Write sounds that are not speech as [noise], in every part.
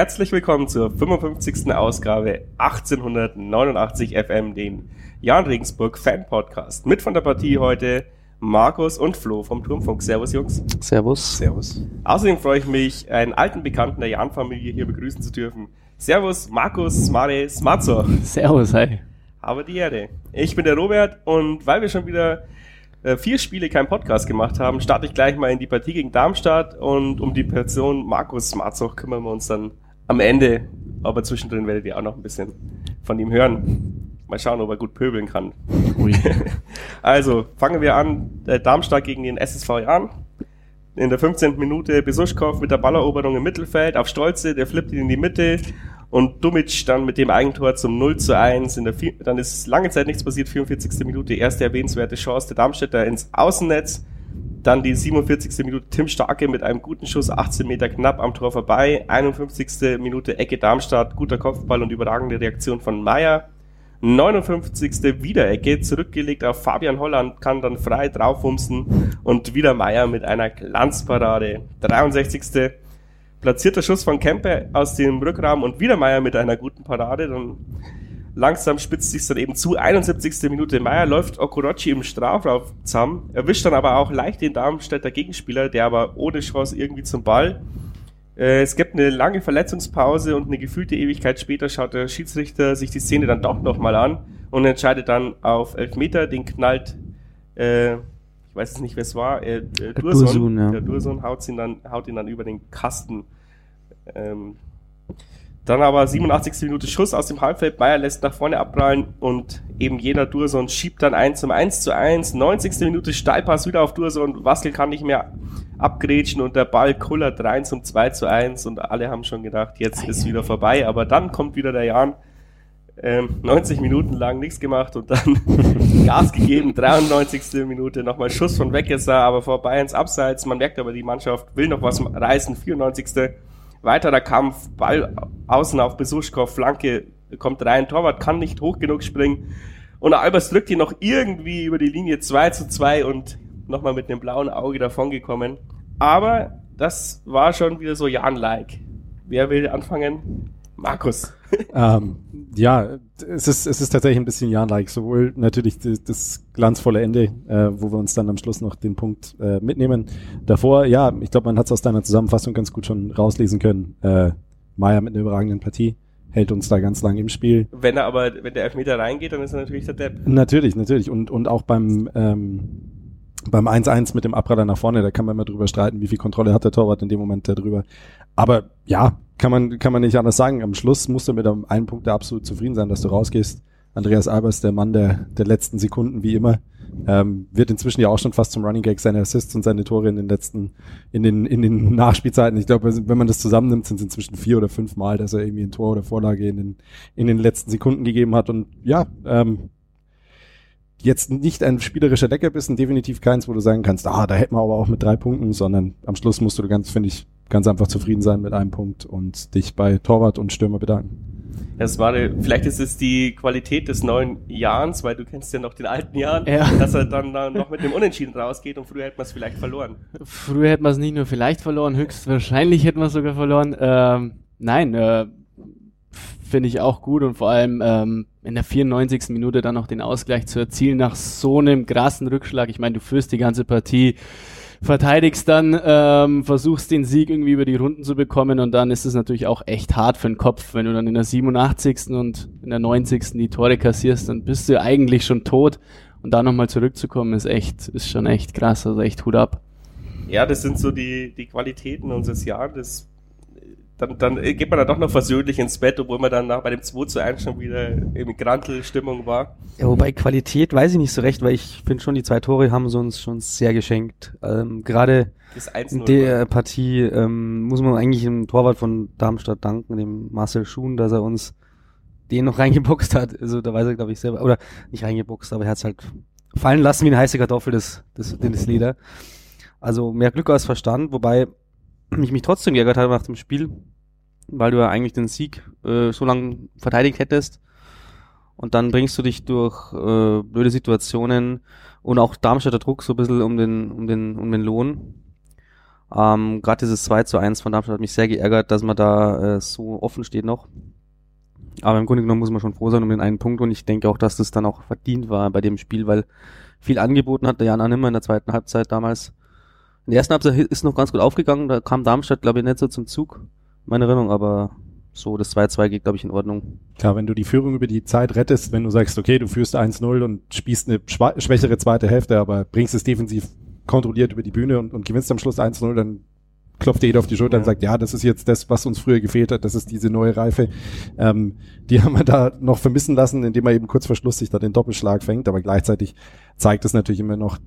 Herzlich willkommen zur 55. Ausgabe 1889 FM, den Jan Regensburg Fan Podcast. Mit von der Partie heute Markus und Flo vom Turmfunk. Servus, Jungs. Servus. Servus. Außerdem freue ich mich, einen alten Bekannten der Jan-Familie hier begrüßen zu dürfen. Servus, Markus, Smare, Smatzo. Servus, hi. Aber die Erde. Ich bin der Robert und weil wir schon wieder äh, vier Spiele keinen Podcast gemacht haben, starte ich gleich mal in die Partie gegen Darmstadt und um die Person Markus Smarzog kümmern wir uns dann am Ende, aber zwischendrin werdet ihr auch noch ein bisschen von ihm hören. Mal schauen, ob er gut pöbeln kann. Ui. [laughs] also, fangen wir an. Äh, Darmstadt gegen den SSV Jan. In der 15. Minute Besuschkow mit der Balleroberung im Mittelfeld auf Stolze, der flippt ihn in die Mitte und Dumic dann mit dem Eigentor zum 0 zu 1. In der dann ist lange Zeit nichts passiert, 44. Minute, erste erwähnenswerte Chance der Darmstädter ins Außennetz. Dann die 47. Minute Tim Starke mit einem guten Schuss, 18 Meter knapp am Tor vorbei. 51. Minute Ecke Darmstadt, guter Kopfball und überragende Reaktion von Meier. 59. Wiederecke, zurückgelegt auf Fabian Holland, kann dann frei draufwumsen und wieder Meier mit einer Glanzparade. 63 platzierter Schuss von Kempe aus dem Rückraum und wieder Meier mit einer guten Parade. Dann langsam spitzt sich dann eben zu. 71. Minute Meier läuft Okorochi im Strafraum zusammen, erwischt dann aber auch leicht den Darmstädter Gegenspieler, der aber ohne Chance irgendwie zum Ball. Äh, es gibt eine lange Verletzungspause und eine gefühlte Ewigkeit später schaut der Schiedsrichter sich die Szene dann doch nochmal an und entscheidet dann auf Elfmeter. Den knallt, äh, ich weiß es nicht, wer es war, äh, äh, Dursun. Dursun ja. Der Dursun haut ihn, dann, haut ihn dann über den Kasten. Ähm, dann aber 87. Minute Schuss aus dem Halbfeld. Bayer lässt nach vorne abprallen und eben jener Durson schiebt dann ein zum 1 zu 1. 90. Minute Steilpass wieder auf Durson. Waskel kann nicht mehr abgrätschen und der Ball kullert rein zum 2 zu 1 und alle haben schon gedacht, jetzt ist wieder vorbei. Aber dann kommt wieder der Jan ähm, 90 Minuten lang nichts gemacht und dann [laughs] Gas gegeben, 93. Minute nochmal Schuss von Weckesser, aber vor Bayerns Abseits. Man merkt aber, die Mannschaft will noch was reißen. 94. Weiterer Kampf, Ball außen auf Besuschkow, Flanke kommt rein, Torwart kann nicht hoch genug springen und Albers drückt ihn noch irgendwie über die Linie 2 zu 2 und nochmal mit einem blauen Auge davongekommen. Aber das war schon wieder so Jan-like. Wer will anfangen? Markus. ähm, ja, es ist, es ist tatsächlich ein bisschen Jan-like. Sowohl natürlich das, das glanzvolle Ende, äh, wo wir uns dann am Schluss noch den Punkt äh, mitnehmen. Davor, ja, ich glaube, man hat es aus deiner Zusammenfassung ganz gut schon rauslesen können. Äh, Meier mit einer überragenden Partie hält uns da ganz lang im Spiel. Wenn er aber, wenn der Elfmeter reingeht, dann ist er natürlich der Depp. Natürlich, natürlich. Und, und auch beim, ähm, beim 1-1 mit dem Abradar nach vorne, da kann man immer drüber streiten, wie viel Kontrolle hat der Torwart in dem Moment darüber. Aber ja, kann man, kann man nicht anders sagen. Am Schluss musst du mit einem Punkt absolut zufrieden sein, dass du rausgehst. Andreas Albers, der Mann der, der letzten Sekunden, wie immer, ähm, wird inzwischen ja auch schon fast zum Running Gag seine Assists und seine Tore in den letzten, in den, in den [laughs] Nachspielzeiten. Ich glaube, wenn man das zusammennimmt, sind es inzwischen vier oder fünf Mal, dass er irgendwie ein Tor oder Vorlage in den, in den letzten Sekunden gegeben hat. Und ja, ähm, jetzt nicht ein spielerischer Leckerbissen, definitiv keins, wo du sagen kannst, ah, da hätten wir aber auch mit drei Punkten, sondern am Schluss musst du ganz, finde ich, ganz einfach zufrieden sein mit einem Punkt und dich bei Torwart und Stürmer bedanken. Das war, vielleicht ist es die Qualität des neuen Jahres, weil du kennst ja noch den alten Jahren, ja. dass er dann, dann noch mit dem Unentschieden rausgeht und früher hätte man es vielleicht verloren. Früher hätte man es nicht nur vielleicht verloren, höchstwahrscheinlich hätten wir es sogar verloren. Ähm, nein, äh, finde ich auch gut und vor allem ähm, in der 94. Minute dann noch den Ausgleich zu erzielen nach so einem krassen Rückschlag. Ich meine, du führst die ganze Partie, verteidigst dann, ähm, versuchst den Sieg irgendwie über die Runden zu bekommen und dann ist es natürlich auch echt hart für den Kopf, wenn du dann in der 87. und in der 90. die Tore kassierst, dann bist du eigentlich schon tot und da nochmal zurückzukommen ist echt, ist schon echt krass, also echt Hut ab. Ja, das sind so die, die Qualitäten unseres Jahres dann, dann geht man dann doch noch versöhnlich ins Bett, obwohl man dann nach bei dem 2 zu 1 schon wieder in Grantel-Stimmung war. Ja, wobei Qualität weiß ich nicht so recht, weil ich finde schon, die zwei Tore haben sie uns schon sehr geschenkt. Ähm, Gerade in der Partie ähm, muss man eigentlich dem Torwart von Darmstadt danken, dem Marcel Schuhn, dass er uns den noch [laughs] reingeboxt hat. Also da weiß er, glaube ich, selber, oder nicht reingeboxt, aber er hat es halt fallen lassen wie eine heiße Kartoffel, das, das, das Leder. Also mehr Glück als Verstand, wobei ich mich trotzdem geärgert habe nach dem Spiel, weil du ja eigentlich den Sieg äh, so lange verteidigt hättest. Und dann bringst du dich durch äh, blöde Situationen und auch Darmstädter Druck so ein bisschen um den, um den, um den Lohn. Ähm, Gerade dieses 2 zu 1 von Darmstadt hat mich sehr geärgert, dass man da äh, so offen steht noch. Aber im Grunde genommen muss man schon froh sein um den einen Punkt und ich denke auch, dass das dann auch verdient war bei dem Spiel, weil viel angeboten hat der Jan Annemer in der zweiten Halbzeit damals. In der ersten Halbzeit ist noch ganz gut aufgegangen, da kam Darmstadt, glaube ich, nicht so zum Zug, meine Erinnerung, aber so das 2-2 geht, glaube ich, in Ordnung. Klar, wenn du die Führung über die Zeit rettest, wenn du sagst, okay, du führst 1-0 und spielst eine schwächere zweite Hälfte, aber bringst es defensiv kontrolliert über die Bühne und, und gewinnst am Schluss 1-0, dann klopft jeder auf die Schulter ja. und sagt, ja, das ist jetzt das, was uns früher gefehlt hat, das ist diese neue Reife. Ähm, die haben wir da noch vermissen lassen, indem er eben kurz vor Schluss sich da den Doppelschlag fängt, aber gleichzeitig zeigt es natürlich immer noch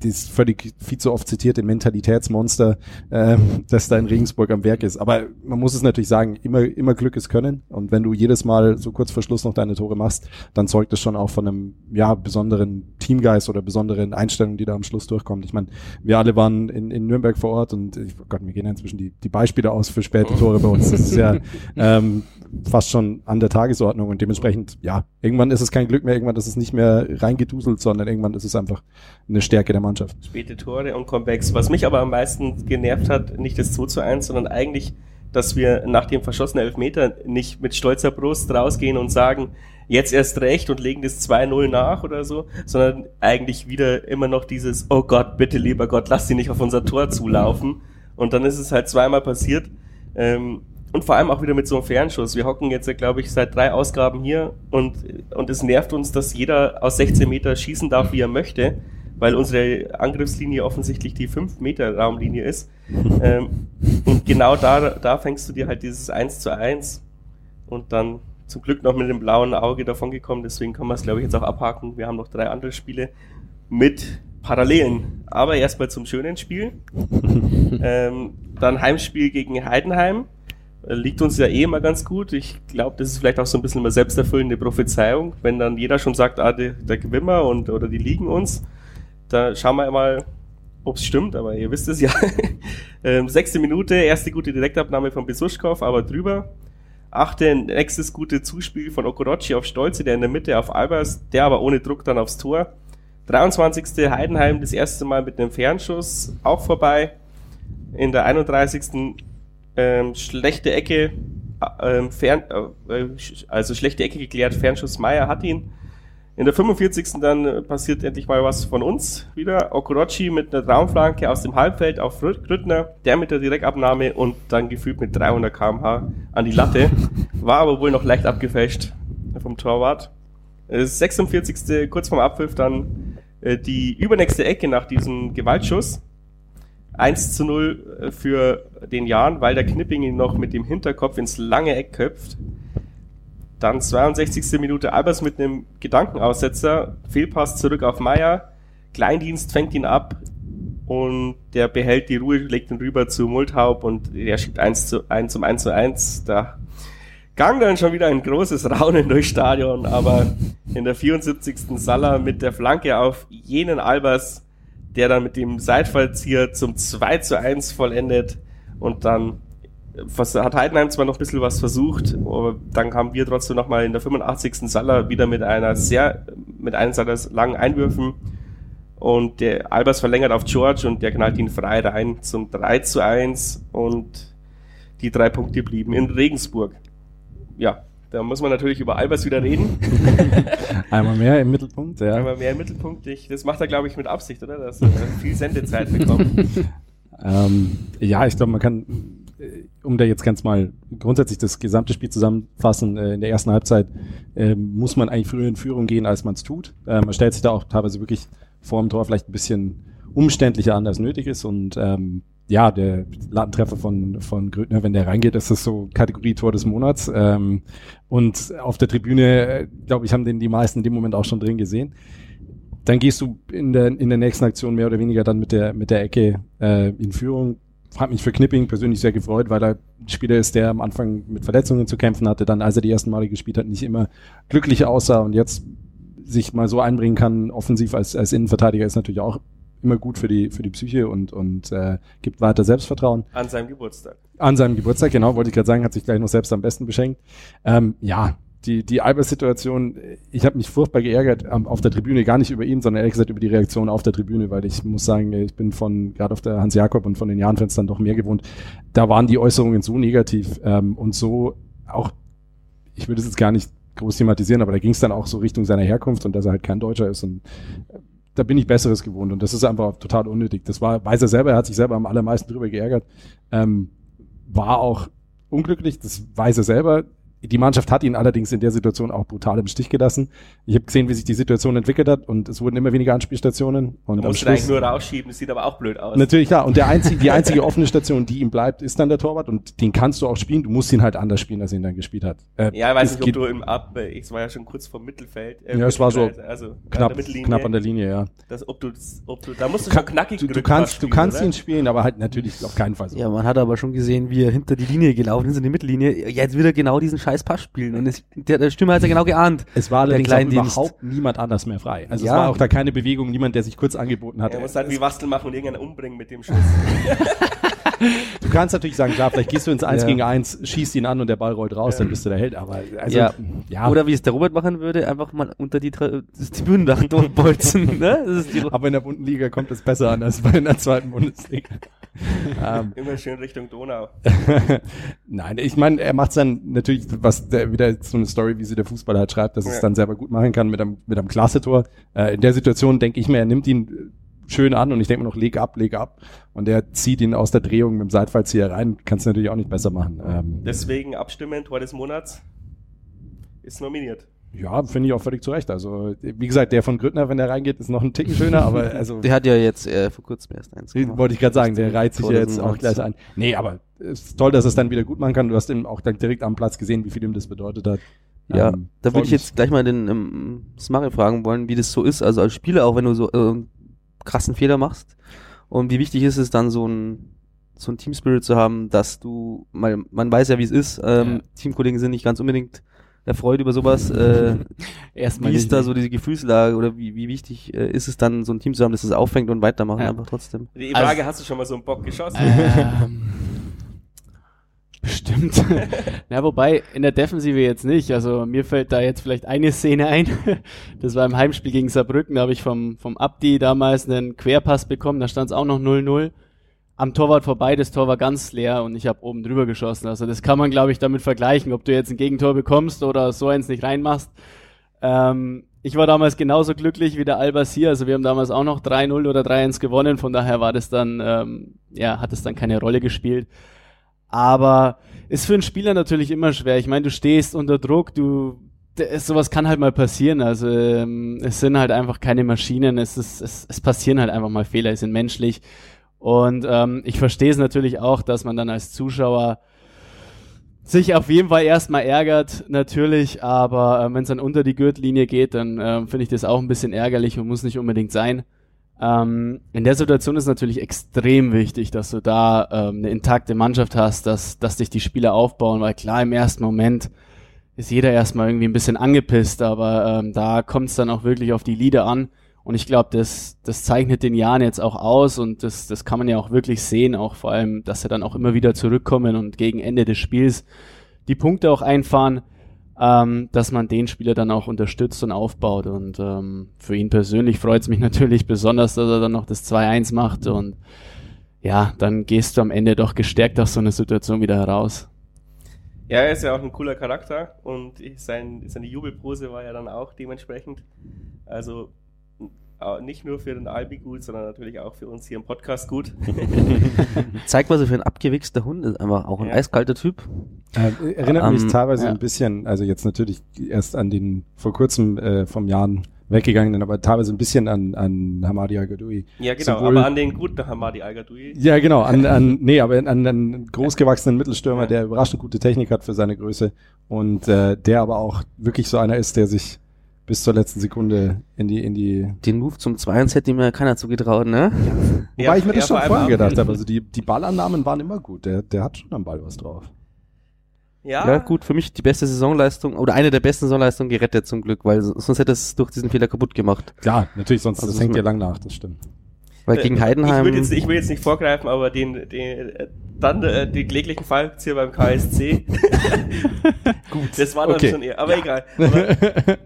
das völlig viel zu oft zitierte Mentalitätsmonster, äh, [laughs] das da in Regensburg am Werk ist. Aber man muss es natürlich sagen, immer, immer Glück ist Können. Und wenn du jedes Mal so kurz vor Schluss noch deine Tore machst, dann zeugt das schon auch von einem, ja, besonderen Teamgeist oder besonderen Einstellungen, die da am Schluss durchkommt. Ich meine, wir alle waren in, in Nürnberg vor Ort und ich, oh Gott, mir gehen ja inzwischen die, die Beispiele aus für späte Tore bei uns. Das ist ja [laughs] ähm, fast schon an der Tagesordnung und dementsprechend, ja, irgendwann ist es kein Glück mehr, irgendwann ist es nicht mehr reingeduselt, sondern irgendwann ist es einfach eine Stärke der Mannschaft. Späte Tore und Comebacks. Was mich aber am meisten genervt hat, nicht das 2 zu 1, sondern eigentlich, dass wir nach dem verschossenen Elfmeter nicht mit stolzer Brust rausgehen und sagen, jetzt erst recht und legen das 2-0 nach oder so, sondern eigentlich wieder immer noch dieses, oh Gott, bitte lieber Gott, lass sie nicht auf unser Tor zulaufen. Und dann ist es halt zweimal passiert. Ähm, und vor allem auch wieder mit so einem Fernschuss. Wir hocken jetzt, glaube ich, seit drei Ausgaben hier und, und es nervt uns, dass jeder aus 16 Meter schießen darf, wie er möchte weil unsere Angriffslinie offensichtlich die 5-Meter-Raumlinie ist. [laughs] ähm, und genau da, da fängst du dir halt dieses 1 zu 1 und dann zum Glück noch mit dem blauen Auge davon gekommen, deswegen kann man es, glaube ich, jetzt auch abhaken. Wir haben noch drei andere Spiele mit Parallelen. Aber erstmal zum schönen Spiel. [laughs] ähm, dann Heimspiel gegen Heidenheim. Liegt uns ja eh immer ganz gut. Ich glaube, das ist vielleicht auch so ein bisschen eine selbsterfüllende Prophezeiung, wenn dann jeder schon sagt, ah, der, der gewinnen wir und, oder die liegen uns. Da schauen wir mal, ob es stimmt, aber ihr wisst es ja. [laughs] ähm, sechste Minute, erste gute Direktabnahme von Besuschkow, aber drüber. Achte, nächstes gute Zuspiel von Okorochi auf Stolze, der in der Mitte auf Albers, der aber ohne Druck dann aufs Tor. 23. Heidenheim das erste Mal mit einem Fernschuss auch vorbei. In der 31. Ähm, schlechte Ecke, äh, ähm, fern, äh, also schlechte Ecke geklärt, Fernschuss Meier hat ihn. In der 45. dann äh, passiert endlich mal was von uns wieder. Okorochi mit einer Traumflanke aus dem Halbfeld auf Grüttner, der mit der Direktabnahme und dann gefühlt mit 300 kmh an die Latte. [laughs] War aber wohl noch leicht abgefälscht vom Torwart. 46. Äh, kurz vorm Abpfiff dann äh, die übernächste Ecke nach diesem Gewaltschuss. 1 zu 0 für den Jan, weil der Knipping ihn noch mit dem Hinterkopf ins lange Eck köpft. Dann 62. Minute Albers mit einem Gedankenaussetzer, Fehlpass zurück auf Meier, Kleindienst fängt ihn ab und der behält die Ruhe, legt ihn rüber zu Multhaup und er schiebt 1 zu 1 zum 1 zu 1. Da gang dann schon wieder ein großes Raunen durchs Stadion, aber in der 74. Salah mit der Flanke auf jenen Albers, der dann mit dem Seitfallzieher zum 2 zu 1 vollendet und dann was, hat Heidenheim zwar noch ein bisschen was versucht, aber dann kamen wir trotzdem nochmal in der 85. Salah wieder mit einer sehr, mit einem seiner langen Einwürfen und der Albers verlängert auf George und der knallt ihn frei rein zum 3 zu 1 und die drei Punkte blieben in Regensburg. Ja, da muss man natürlich über Albers wieder reden. [laughs] Einmal mehr im Mittelpunkt, ja. Einmal mehr im Mittelpunkt. Ich, das macht er, glaube ich, mit Absicht, oder? Dass er viel Sendezeit bekommt. [laughs] ähm, ja, ich glaube, man kann äh, um da jetzt ganz mal grundsätzlich das gesamte Spiel zusammenfassen, äh, in der ersten Halbzeit äh, muss man eigentlich früher in Führung gehen, als man es tut. Äh, man stellt sich da auch teilweise wirklich vor dem Tor vielleicht ein bisschen umständlicher an, als nötig ist. Und ähm, ja, der Ladentreffer von, von Grödner, wenn der reingeht, ist das so Kategorie Tor des Monats. Ähm, und auf der Tribüne, äh, glaube ich, haben den die meisten in dem Moment auch schon drin gesehen. Dann gehst du in der, in der nächsten Aktion mehr oder weniger dann mit der, mit der Ecke äh, in Führung, hat mich für Knipping persönlich sehr gefreut, weil er ein Spieler ist, der am Anfang mit Verletzungen zu kämpfen hatte, dann als er die ersten Male gespielt hat, nicht immer glücklich aussah und jetzt sich mal so einbringen kann, offensiv als, als Innenverteidiger ist natürlich auch immer gut für die, für die Psyche und, und äh, gibt weiter Selbstvertrauen. An seinem Geburtstag. An seinem Geburtstag, genau, wollte ich gerade sagen, hat sich gleich noch selbst am besten beschenkt. Ähm, ja, die, die Albers-Situation, ich habe mich furchtbar geärgert um, auf der Tribüne, gar nicht über ihn, sondern ehrlich gesagt über die Reaktion auf der Tribüne, weil ich muss sagen, ich bin von, gerade auf der Hans-Jakob und von den Jahrenfenstern doch mehr gewohnt. Da waren die Äußerungen so negativ ähm, und so auch, ich würde es jetzt gar nicht groß thematisieren, aber da ging es dann auch so Richtung seiner Herkunft und dass er halt kein Deutscher ist und äh, da bin ich Besseres gewohnt und das ist einfach total unnötig. Das war, weiß er selber, er hat sich selber am allermeisten drüber geärgert, ähm, war auch unglücklich, das weiß er selber. Die Mannschaft hat ihn allerdings in der Situation auch brutal im Stich gelassen. Ich habe gesehen, wie sich die Situation entwickelt hat und es wurden immer weniger Anspielstationen. Und du musst ihn eigentlich nur rausschieben, das sieht aber auch blöd aus. Natürlich, klar. Und der einzige, die einzige offene Station, die ihm bleibt, ist dann der Torwart und den kannst du auch spielen. Du musst ihn halt anders spielen, als er ihn dann gespielt hat. Äh, ja, ich weiß nicht, ob du im Ab, ich war ja schon kurz vor Mittelfeld. Äh, ja, es war so also knapp, knapp an der Linie, ja. Das, ob du, ob du, da musst du schon knackig Du, du kannst, spielen, du kannst ihn spielen, aber halt natürlich auf keinen Fall so. Ja, man hat aber schon gesehen, wie er hinter die Linie gelaufen ist, in die Mittellinie. Jetzt will er genau diesen scheiß Pass spielen und es, der, der Stimme hat ja genau geahnt. Es war allerdings auch überhaupt niemand anders mehr frei. Also ja. es war auch da keine Bewegung, niemand, der sich kurz angeboten hat. Er muss halt wie Wastel machen und irgendeinen umbringen mit dem Schuss. [laughs] [laughs] du kannst natürlich sagen, klar, vielleicht gehst du ins 1 ja. gegen 1, schießt ihn an und der Ball rollt raus, ja. dann bist du der Held. Aber also, ja. ja. Oder wie es der Robert machen würde, einfach mal unter die Tribünendach durchbolzen. [laughs] ne? aber in der bunten Liga kommt es besser an als bei in der zweiten Bundesliga. [laughs] ähm. Immer schön Richtung Donau. [laughs] Nein, ich meine, er macht dann natürlich, was der, wieder so eine Story, wie sie der Fußballer halt schreibt, dass ja. es dann selber gut machen kann mit einem, mit einem Klasse-Tor. Äh, in der Situation denke ich mir, er nimmt ihn schön an und ich denke mir noch, leg ab, leg ab. Und er zieht ihn aus der Drehung mit dem Seitfallzieher rein. Kannst du natürlich auch nicht besser machen. Ähm, Deswegen abstimmen, Tor des Monats ist nominiert. Ja, finde ich auch völlig zu Recht. Also, wie gesagt, der von Grüttner, wenn der reingeht, ist noch ein Ticken schöner, aber [laughs] also. Der hat ja jetzt äh, vor kurzem erst eins gemacht. Wollte ich gerade sagen, der reiht sich ja jetzt auch gleich ein. Nee, aber es ist toll, dass es dann wieder gut machen kann. Du hast ihn auch dann direkt am Platz gesehen, wie viel ihm das bedeutet hat. Ja, ähm, da würde ich jetzt gleich mal den ähm, Smari fragen wollen, wie das so ist. Also als Spieler, auch wenn du so äh, krassen Fehler machst. Und wie wichtig ist es dann so ein so ein Teamspirit zu haben, dass du, mal, man weiß ja, wie es ist, ähm, ja. Teamkollegen sind nicht ganz unbedingt erfreut über sowas. Äh, [laughs] Erstmal wie ist da so diese Gefühlslage oder wie, wie wichtig äh, ist es dann, so ein Team zu haben, das es auffängt und weitermachen ja. einfach trotzdem? Die Frage, also, hast du schon mal so einen Bock geschossen? Ähm, [laughs] bestimmt. [laughs] Na, wobei in der Defensive jetzt nicht. Also mir fällt da jetzt vielleicht eine Szene ein. Das war im Heimspiel gegen Saarbrücken. Da habe ich vom, vom Abdi damals einen Querpass bekommen. Da stand es auch noch 0-0 am Torwart vorbei, das Tor war ganz leer und ich habe oben drüber geschossen. Also das kann man, glaube ich, damit vergleichen, ob du jetzt ein Gegentor bekommst oder so eins nicht reinmachst. Ähm, ich war damals genauso glücklich wie der Albasir. Also wir haben damals auch noch 3-0 oder 3-1 gewonnen. Von daher war das dann, ähm, ja, hat es dann keine Rolle gespielt. Aber ist für einen Spieler natürlich immer schwer. Ich meine, du stehst unter Druck, du sowas kann halt mal passieren. Also ähm, es sind halt einfach keine Maschinen. Es, ist, es, es passieren halt einfach mal Fehler. Es sind menschlich. Und ähm, ich verstehe es natürlich auch, dass man dann als Zuschauer sich auf jeden Fall erstmal ärgert, natürlich, aber äh, wenn es dann unter die Gürtellinie geht, dann äh, finde ich das auch ein bisschen ärgerlich und muss nicht unbedingt sein. Ähm, in der Situation ist natürlich extrem wichtig, dass du da ähm, eine intakte Mannschaft hast, dass, dass dich die Spieler aufbauen, weil klar, im ersten Moment ist jeder erstmal irgendwie ein bisschen angepisst, aber ähm, da kommt es dann auch wirklich auf die Lieder an. Und ich glaube, das, das zeichnet den Jahren jetzt auch aus und das, das kann man ja auch wirklich sehen, auch vor allem, dass sie dann auch immer wieder zurückkommen und gegen Ende des Spiels die Punkte auch einfahren, ähm, dass man den Spieler dann auch unterstützt und aufbaut. Und ähm, für ihn persönlich freut es mich [laughs] natürlich besonders, dass er dann noch das 2-1 macht und ja, dann gehst du am Ende doch gestärkt aus so einer Situation wieder heraus. Ja, er ist ja auch ein cooler Charakter und sein, seine Jubelpose war ja dann auch dementsprechend. Also nicht nur für den Albi gut, sondern natürlich auch für uns hier im Podcast gut. [laughs] Zeigt, was er für ein abgewichster Hund ist. Einfach auch ein ja. eiskalter Typ. Äh, erinnert mich ähm, teilweise ja. ein bisschen, also jetzt natürlich erst an den vor kurzem äh, vom Jahren weggegangenen, aber teilweise ein bisschen an, an Hamadi Al-Gadoui. Ja, genau, Sowohl, aber an den guten Hamadi Al-Gadoui. Ja, genau, an, [laughs] an nee, aber an einen großgewachsenen Mittelstürmer, ja. der überraschend gute Technik hat für seine Größe und äh, der aber auch wirklich so einer ist, der sich bis zur letzten Sekunde in die, in die. Den Move zum 2-1 hätte mir keiner zugetraut, ne? Ja. Wobei ich mir das schon vorhin gedacht habe. Also die, die Ballannahmen waren immer gut. Der, der hat schon am Ball was drauf. Ja. ja, gut, für mich die beste Saisonleistung oder eine der besten Saisonleistungen gerettet zum Glück, weil sonst hätte es durch diesen Fehler kaputt gemacht. Ja, natürlich, sonst also das hängt ja lang nach, das stimmt. Weil gegen Heidenheim. Ich, will jetzt, ich will jetzt nicht vorgreifen, aber den, den dann äh, die kläglichen Fallzieher beim KSC. [laughs] Gut. Das war dann okay. schon eher, aber ja. egal. Aber, [laughs]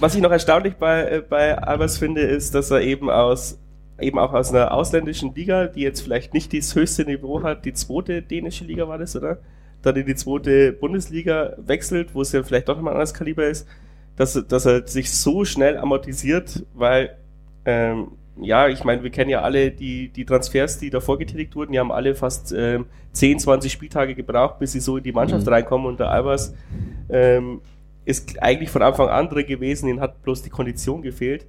was ich noch erstaunlich bei, äh, bei Albers finde, ist, dass er eben aus eben auch aus einer ausländischen Liga, die jetzt vielleicht nicht das höchste Niveau hat, die zweite dänische Liga war das, oder? Dann in die zweite Bundesliga wechselt, wo es ja vielleicht doch nochmal ein anderes Kaliber ist, dass, dass er sich so schnell amortisiert, weil ähm, ja, ich meine, wir kennen ja alle die, die Transfers, die davor getätigt wurden, die haben alle fast ähm, 10, 20 Spieltage gebraucht, bis sie so in die Mannschaft mhm. reinkommen und der Albers ähm, ist eigentlich von Anfang an drin gewesen, ihnen hat bloß die Kondition gefehlt.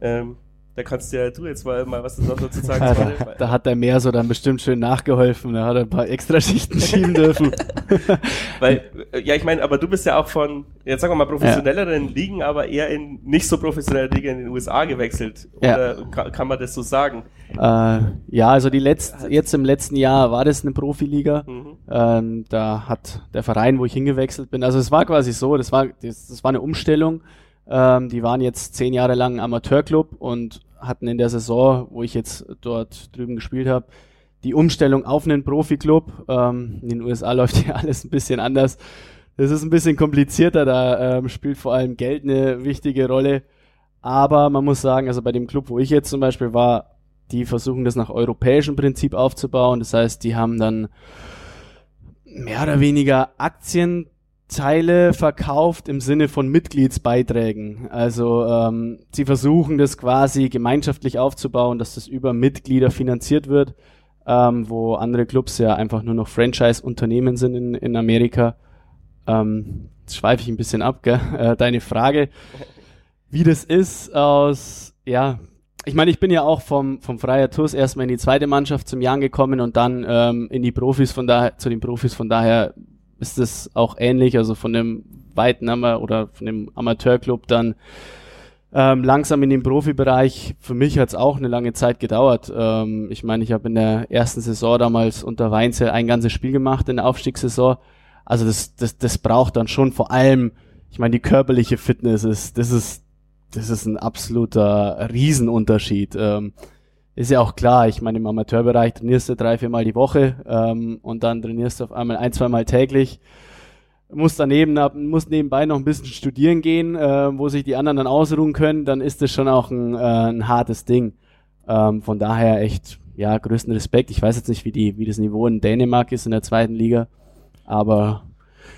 Ähm, da kannst du ja du jetzt mal, mal was dazu sagen. Ja, [laughs] da, da, hat der Meer so dann bestimmt schön nachgeholfen. Da hat er ein paar Extraschichten [laughs] schieben dürfen. [laughs] Weil, äh, ja, ich meine, aber du bist ja auch von, jetzt sagen wir mal, professionelleren ja. Ligen, aber eher in nicht so professionellen Ligen in den USA gewechselt. Oder ja. kann, kann, man das so sagen? Äh, ja, also die letzte, jetzt im letzten Jahr war das eine Profiliga. Mhm. Ähm, da hat der Verein, wo ich hingewechselt bin, also es war quasi so, das war, das, das war eine Umstellung. Ähm, die waren jetzt zehn Jahre lang Amateurclub und hatten in der Saison, wo ich jetzt dort drüben gespielt habe, die Umstellung auf einen Profiklub. Ähm, in den USA [laughs] läuft ja alles ein bisschen anders. Das ist ein bisschen komplizierter, da ähm, spielt vor allem Geld eine wichtige Rolle. Aber man muss sagen, also bei dem Club, wo ich jetzt zum Beispiel war, die versuchen das nach europäischem Prinzip aufzubauen. Das heißt, die haben dann mehr oder weniger Aktien Teile verkauft im Sinne von Mitgliedsbeiträgen. Also ähm, sie versuchen das quasi gemeinschaftlich aufzubauen, dass das über Mitglieder finanziert wird, ähm, wo andere Clubs ja einfach nur noch Franchise-Unternehmen sind in, in Amerika. Ähm, jetzt schweife ich ein bisschen ab, gell? [laughs] Äh, deine Frage, wie das ist aus, ja, ich meine, ich bin ja auch vom, vom Freier Tours erstmal in die zweite Mannschaft zum Jahren gekommen und dann ähm, in die Profis, von daher, zu den Profis, von daher ist es auch ähnlich, also von dem weiten Ama oder von dem Amateurclub dann ähm, langsam in den Profibereich. Für mich hat es auch eine lange Zeit gedauert. Ähm, ich meine, ich habe in der ersten Saison damals unter Weinzel ein ganzes Spiel gemacht in der Aufstiegssaison. Also das, das, das braucht dann schon vor allem, ich meine, die körperliche Fitness ist, das ist, das ist ein absoluter Riesenunterschied. Ähm, ist ja auch klar, ich meine, im Amateurbereich trainierst du drei, viermal die Woche ähm, und dann trainierst du auf einmal ein, zweimal täglich. Musst daneben, musst nebenbei noch ein bisschen studieren gehen, äh, wo sich die anderen dann ausruhen können, dann ist das schon auch ein, äh, ein hartes Ding. Ähm, von daher echt, ja, größten Respekt. Ich weiß jetzt nicht, wie, die, wie das Niveau in Dänemark ist in der zweiten Liga, aber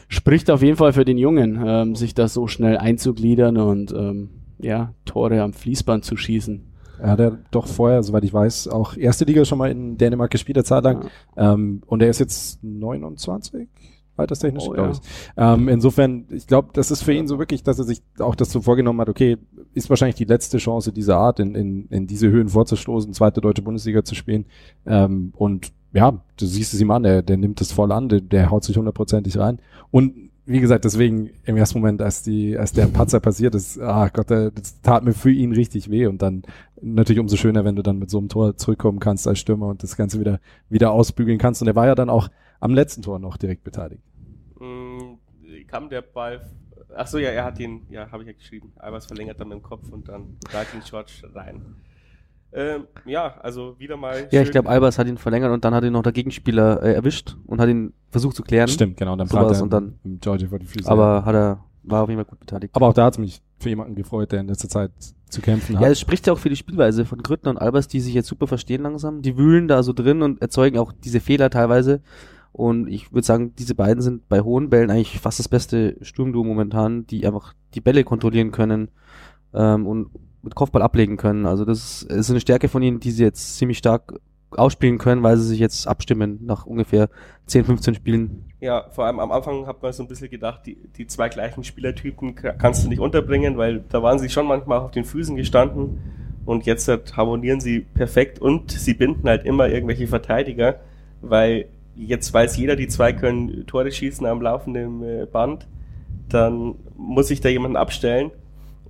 spricht auf jeden Fall für den Jungen, ähm, sich da so schnell einzugliedern und ähm, ja, Tore am Fließband zu schießen. Er hat ja doch vorher, soweit ich weiß, auch erste Liga schon mal in Dänemark gespielt, eine Zeit lang. Ja. Ähm, und er ist jetzt 29, alterstechnisch, oh, glaube ich. Ähm, insofern, ich glaube, das ist für ihn so wirklich, dass er sich auch das so vorgenommen hat, okay, ist wahrscheinlich die letzte Chance dieser Art, in, in, in diese Höhen vorzustoßen, zweite deutsche Bundesliga zu spielen. Ähm, und ja, du siehst es ihm an, der, der nimmt es voll an, der, der haut sich hundertprozentig rein. Und wie gesagt, deswegen im ersten Moment, als die, als der Patzer passiert ist, ah Gott, das tat mir für ihn richtig weh und dann natürlich umso schöner, wenn du dann mit so einem Tor zurückkommen kannst als Stürmer und das Ganze wieder, wieder ausbügeln kannst. Und er war ja dann auch am letzten Tor noch direkt beteiligt. Mhm, kam der Ball, ach so, ja, er hat ihn, ja, habe ich ja geschrieben, Albers verlängert dann mit dem Kopf und dann da ging George rein. Ähm, ja, also wieder mal. Ja, ich glaube, Albers hat ihn verlängert und dann hat ihn noch der Gegenspieler äh, erwischt und hat ihn versucht zu klären. Stimmt, genau. Dann sowas und dann. Georgie vor die Füße. Aber hat er, war auf jeden Fall gut beteiligt. Aber auch da hat es mich für jemanden gefreut, der in letzter Zeit zu kämpfen hat. Ja, es spricht ja auch für die Spielweise von Grüttner und Albers, die sich jetzt super verstehen langsam. Die wühlen da so drin und erzeugen auch diese Fehler teilweise. Und ich würde sagen, diese beiden sind bei hohen Bällen eigentlich fast das beste Sturmduo momentan, die einfach die Bälle kontrollieren können ähm, und mit Kopfball ablegen können. Also das ist eine Stärke von ihnen, die sie jetzt ziemlich stark ausspielen können, weil sie sich jetzt abstimmen nach ungefähr 10, 15 Spielen. Ja, vor allem am Anfang hat man so ein bisschen gedacht, die, die zwei gleichen Spielertypen kannst du nicht unterbringen, weil da waren sie schon manchmal auf den Füßen gestanden und jetzt halt harmonieren sie perfekt und sie binden halt immer irgendwelche Verteidiger, weil jetzt weiß jeder, die zwei können Tore schießen am laufenden äh, Band, dann muss sich da jemanden abstellen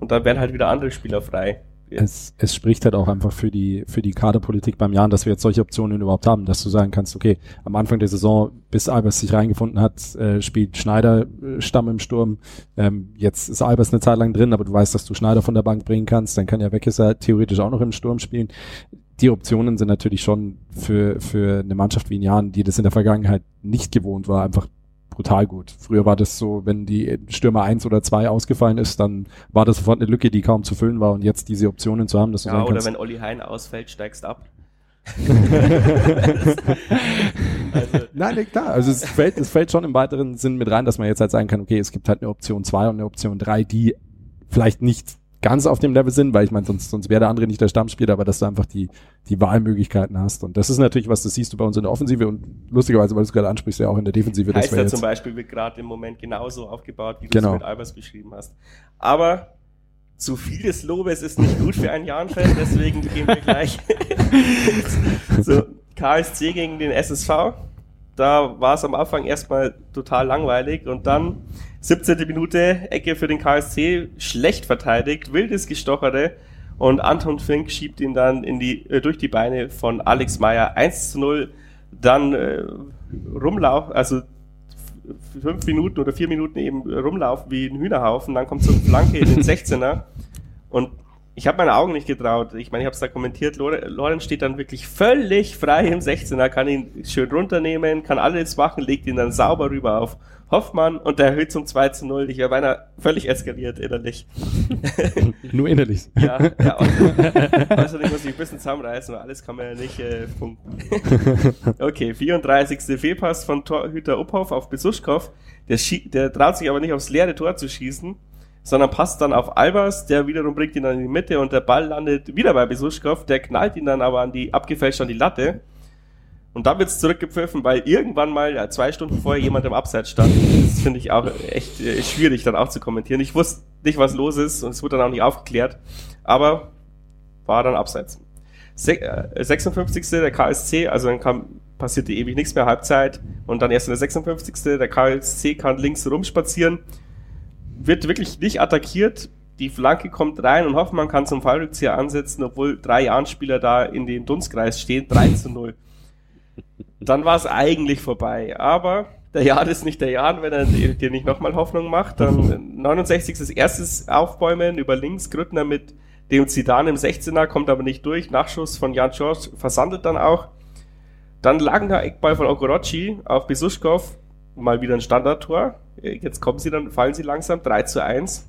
und dann werden halt wieder andere Spieler frei. Es, es spricht halt auch einfach für die, für die Kaderpolitik beim Jahren, dass wir jetzt solche Optionen überhaupt haben, dass du sagen kannst, okay, am Anfang der Saison, bis Albers sich reingefunden hat, äh, spielt Schneider äh, Stamm im Sturm. Ähm, jetzt ist Albers eine Zeit lang drin, aber du weißt, dass du Schneider von der Bank bringen kannst, dann kann ja Weckesser theoretisch auch noch im Sturm spielen die Optionen sind natürlich schon für, für eine Mannschaft wie in Jahren, die das in der Vergangenheit nicht gewohnt war, einfach brutal gut. Früher war das so, wenn die Stürmer eins oder zwei ausgefallen ist, dann war das sofort eine Lücke, die kaum zu füllen war und jetzt diese Optionen zu haben, dass du ja, oder kannst, wenn Olli Hein ausfällt, steigst ab. [laughs] also. Nein, klar. Also es fällt, es fällt schon im weiteren Sinn mit rein, dass man jetzt halt sagen kann, okay, es gibt halt eine Option 2 und eine Option 3, die vielleicht nicht ganz auf dem Level sind, weil ich meine, sonst, sonst wäre der andere nicht der Stammspieler, aber dass du einfach die, die Wahlmöglichkeiten hast. Und das ist natürlich was, das siehst du bei uns in der Offensive und lustigerweise, weil du es gerade ansprichst, ja auch in der Defensive. Heißt ja zum Beispiel wird gerade im Moment genauso aufgebaut, wie du genau. es mit Albers beschrieben hast. Aber zu viel des Lobes ist nicht gut für ein Jahnfeld, deswegen gehen wir gleich [laughs] so, KSC gegen den SSV. Da war es am Anfang erstmal total langweilig und dann 17. Minute, Ecke für den KSC, schlecht verteidigt, wildes Gestochere und Anton Fink schiebt ihn dann in die, äh, durch die Beine von Alex Meyer 1 zu 0. Dann äh, rumlauf, also fünf Minuten oder vier Minuten eben rumlaufen wie ein Hühnerhaufen, dann kommt so eine Flanke in den [laughs] 16er und ich habe meine Augen nicht getraut. Ich meine, ich habe es da kommentiert. Lorenz steht dann wirklich völlig frei im 16er, kann ihn schön runternehmen, kann alles machen, legt ihn dann sauber rüber auf Hoffmann und der erhöht zum 2 zu 0. Ich wäre beinahe völlig eskaliert innerlich. [laughs] Nur innerlich. ja, ja. [laughs] Ich muss mich ein bisschen zusammenreißen, weil alles kann man ja nicht äh, funken. [laughs] okay, 34. Fehlpass von Torhüter Uphoff auf Besuschkow. Der, der traut sich aber nicht aufs leere Tor zu schießen sondern passt dann auf Albers, der wiederum bringt ihn dann in die Mitte und der Ball landet wieder bei Besuschkow, der knallt ihn dann aber an die, abgefälscht an die Latte. Und dann wird's zurückgepfiffen, weil irgendwann mal ja, zwei Stunden vorher jemand im Abseits stand. Das finde ich auch echt äh, schwierig dann auch zu kommentieren. Ich wusste nicht, was los ist und es wurde dann auch nicht aufgeklärt. Aber war dann Abseits. Se äh, 56. der KSC, also dann kam, passierte ewig nichts mehr, Halbzeit. Und dann erst in der 56. der KSC kann links rumspazieren wird wirklich nicht attackiert. Die Flanke kommt rein und Hoffmann kann zum Fallrückzieher ansetzen, obwohl drei Jahrenspieler da in dem Dunstkreis stehen. [laughs] 3 zu 0. Dann war es eigentlich vorbei. Aber der Jan ist nicht der Jan, wenn er dir nicht nochmal Hoffnung macht. Dann 69. ist erstes Aufbäumen über links, Grüttner mit dem Zidane im 16er, kommt aber nicht durch. Nachschuss von Jan George versandet dann auch. Dann lagen Eckball von Okorochi auf Besuschkow, mal wieder ein Standardtor. Jetzt kommen sie dann, fallen sie langsam, 3 zu 1.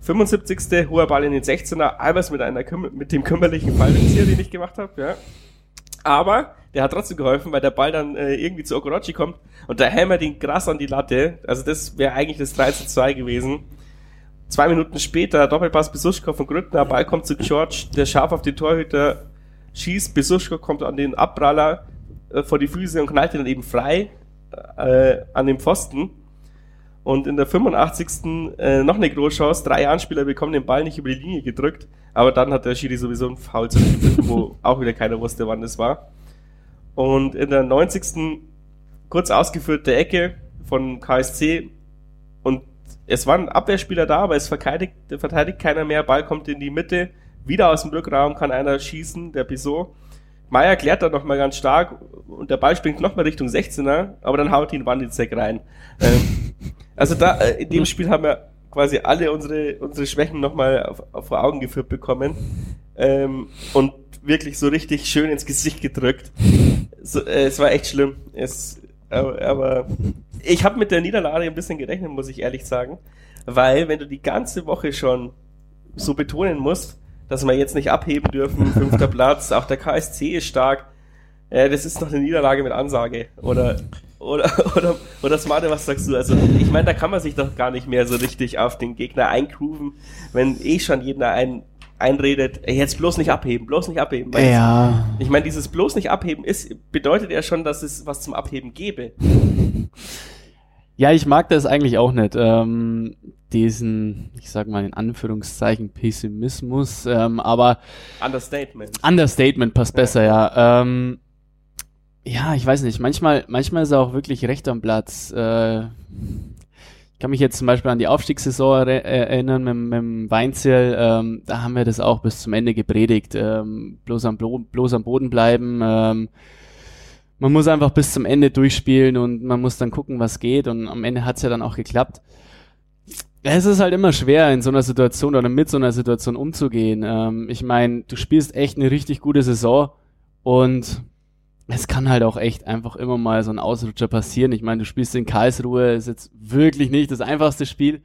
75. hoher Ball in den 16er, Albers mit einer mit dem kümmerlichen Fallrückzieher, den ich gemacht habe, ja. Aber der hat trotzdem geholfen, weil der Ball dann äh, irgendwie zu Okorochi kommt und der hämmert ihn krass an die Latte. Also das wäre eigentlich das 3 zu 2 gewesen. Zwei Minuten später, Doppelpass Besuschko von Grüttner, Ball kommt zu George, der scharf auf den Torhüter schießt, Besuschko kommt an den Abpraller äh, vor die Füße und knallt ihn dann eben frei äh, an dem Pfosten. Und in der 85. Äh, noch eine Großchance. Drei Anspieler bekommen den Ball nicht über die Linie gedrückt. Aber dann hat der Schiri sowieso ein Foul zurückgegriffen, wo [laughs] auch wieder keiner wusste, wann das war. Und in der 90. kurz ausgeführte Ecke von KSC. Und es waren Abwehrspieler da, aber es verteidigt, verteidigt keiner mehr. Ball kommt in die Mitte. Wieder aus dem Rückraum kann einer schießen, der Bisot. Meier klärt dann nochmal ganz stark und der Ball springt nochmal Richtung 16er, aber dann haut ihn Wanditzek rein. Ähm, [laughs] also da, äh, in dem Spiel haben wir quasi alle unsere, unsere Schwächen nochmal vor Augen geführt bekommen ähm, und wirklich so richtig schön ins Gesicht gedrückt. So, äh, es war echt schlimm. Es, aber, aber ich habe mit der Niederlage ein bisschen gerechnet, muss ich ehrlich sagen, weil wenn du die ganze Woche schon so betonen musst, dass wir jetzt nicht abheben dürfen. [laughs] Fünfter Platz, auch der KSC ist stark. Äh, das ist doch eine Niederlage mit Ansage. Oder, oder, [laughs] oder, oder Smarte, was sagst du? Also, ich meine, da kann man sich doch gar nicht mehr so richtig auf den Gegner eingrooven, wenn eh schon jeder ein, einredet, ey, jetzt bloß nicht abheben, bloß nicht abheben. Weil ja. Das, ich meine, dieses bloß nicht abheben ist, bedeutet ja schon, dass es was zum Abheben gäbe. [laughs] Ja, ich mag das eigentlich auch nicht. Ähm, diesen, ich sag mal in Anführungszeichen, Pessimismus, ähm, aber Understatement. Understatement passt besser, ja. Ähm, ja, ich weiß nicht, manchmal, manchmal ist er auch wirklich recht am Platz. Äh, ich kann mich jetzt zum Beispiel an die Aufstiegssaison erinnern mit, mit dem Weinzierl, ähm, da haben wir das auch bis zum Ende gepredigt. Ähm, bloß, am, bloß am Boden bleiben, ähm, man muss einfach bis zum Ende durchspielen und man muss dann gucken, was geht. Und am Ende hat's ja dann auch geklappt. Es ist halt immer schwer, in so einer Situation oder mit so einer Situation umzugehen. Ähm, ich meine, du spielst echt eine richtig gute Saison, Und es kann halt auch echt einfach immer mal so ein Ausrutscher passieren. Ich meine, du spielst in Karlsruhe, ist jetzt wirklich nicht das einfachste Spiel.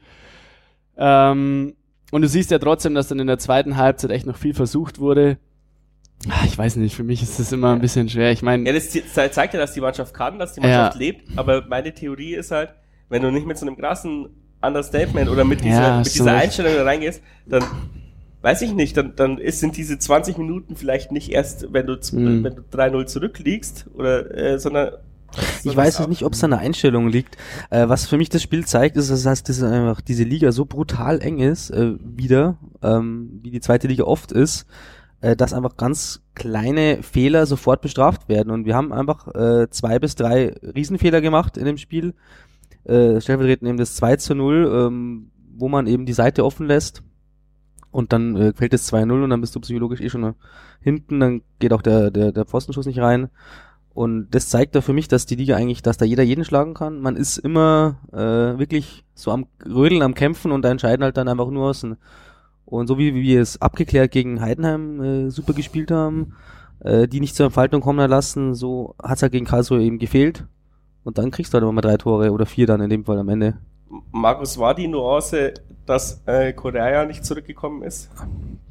Ähm, und du siehst ja trotzdem, dass dann in der zweiten Halbzeit echt noch viel versucht wurde. Ah, ich weiß nicht, für mich ist das immer ein bisschen schwer. Ich meine. Ja, das zeigt ja, dass die Mannschaft kann, dass die Mannschaft ja. lebt, aber meine Theorie ist halt, wenn du nicht mit so einem krassen Understatement oder mit dieser, ja, mit dieser Einstellung da reingehst, dann weiß ich nicht, dann, dann ist, sind diese 20 Minuten vielleicht nicht erst, wenn du, mhm. wenn du 3-0 zurückliegst, oder, äh, sondern ich weiß es nicht, ob es an der Einstellung liegt. Äh, was für mich das Spiel zeigt, ist, dass dass einfach diese Liga so brutal eng ist, äh, wieder, ähm, wie die zweite Liga oft ist, äh, dass einfach ganz kleine Fehler sofort bestraft werden. Und wir haben einfach äh, zwei bis drei Riesenfehler gemacht in dem Spiel. Äh, stellvertretend eben das 2 zu 0, ähm, wo man eben die Seite offen lässt und dann äh, fällt es 2-0 und dann bist du psychologisch eh schon hinten, dann geht auch der, der, der Pfostenschuss nicht rein. Und das zeigt da für mich, dass die Liga eigentlich, dass da jeder jeden schlagen kann. Man ist immer äh, wirklich so am Rödeln, am Kämpfen und da entscheiden halt dann einfach nur außen. Und so wie, wie wir es abgeklärt gegen Heidenheim äh, super gespielt haben, äh, die nicht zur Entfaltung kommen lassen, so hat's halt gegen Karlsruhe eben gefehlt. Und dann kriegst du halt immer mal drei Tore oder vier dann in dem Fall am Ende. Markus, war die Nuance, dass äh, Korea nicht zurückgekommen ist?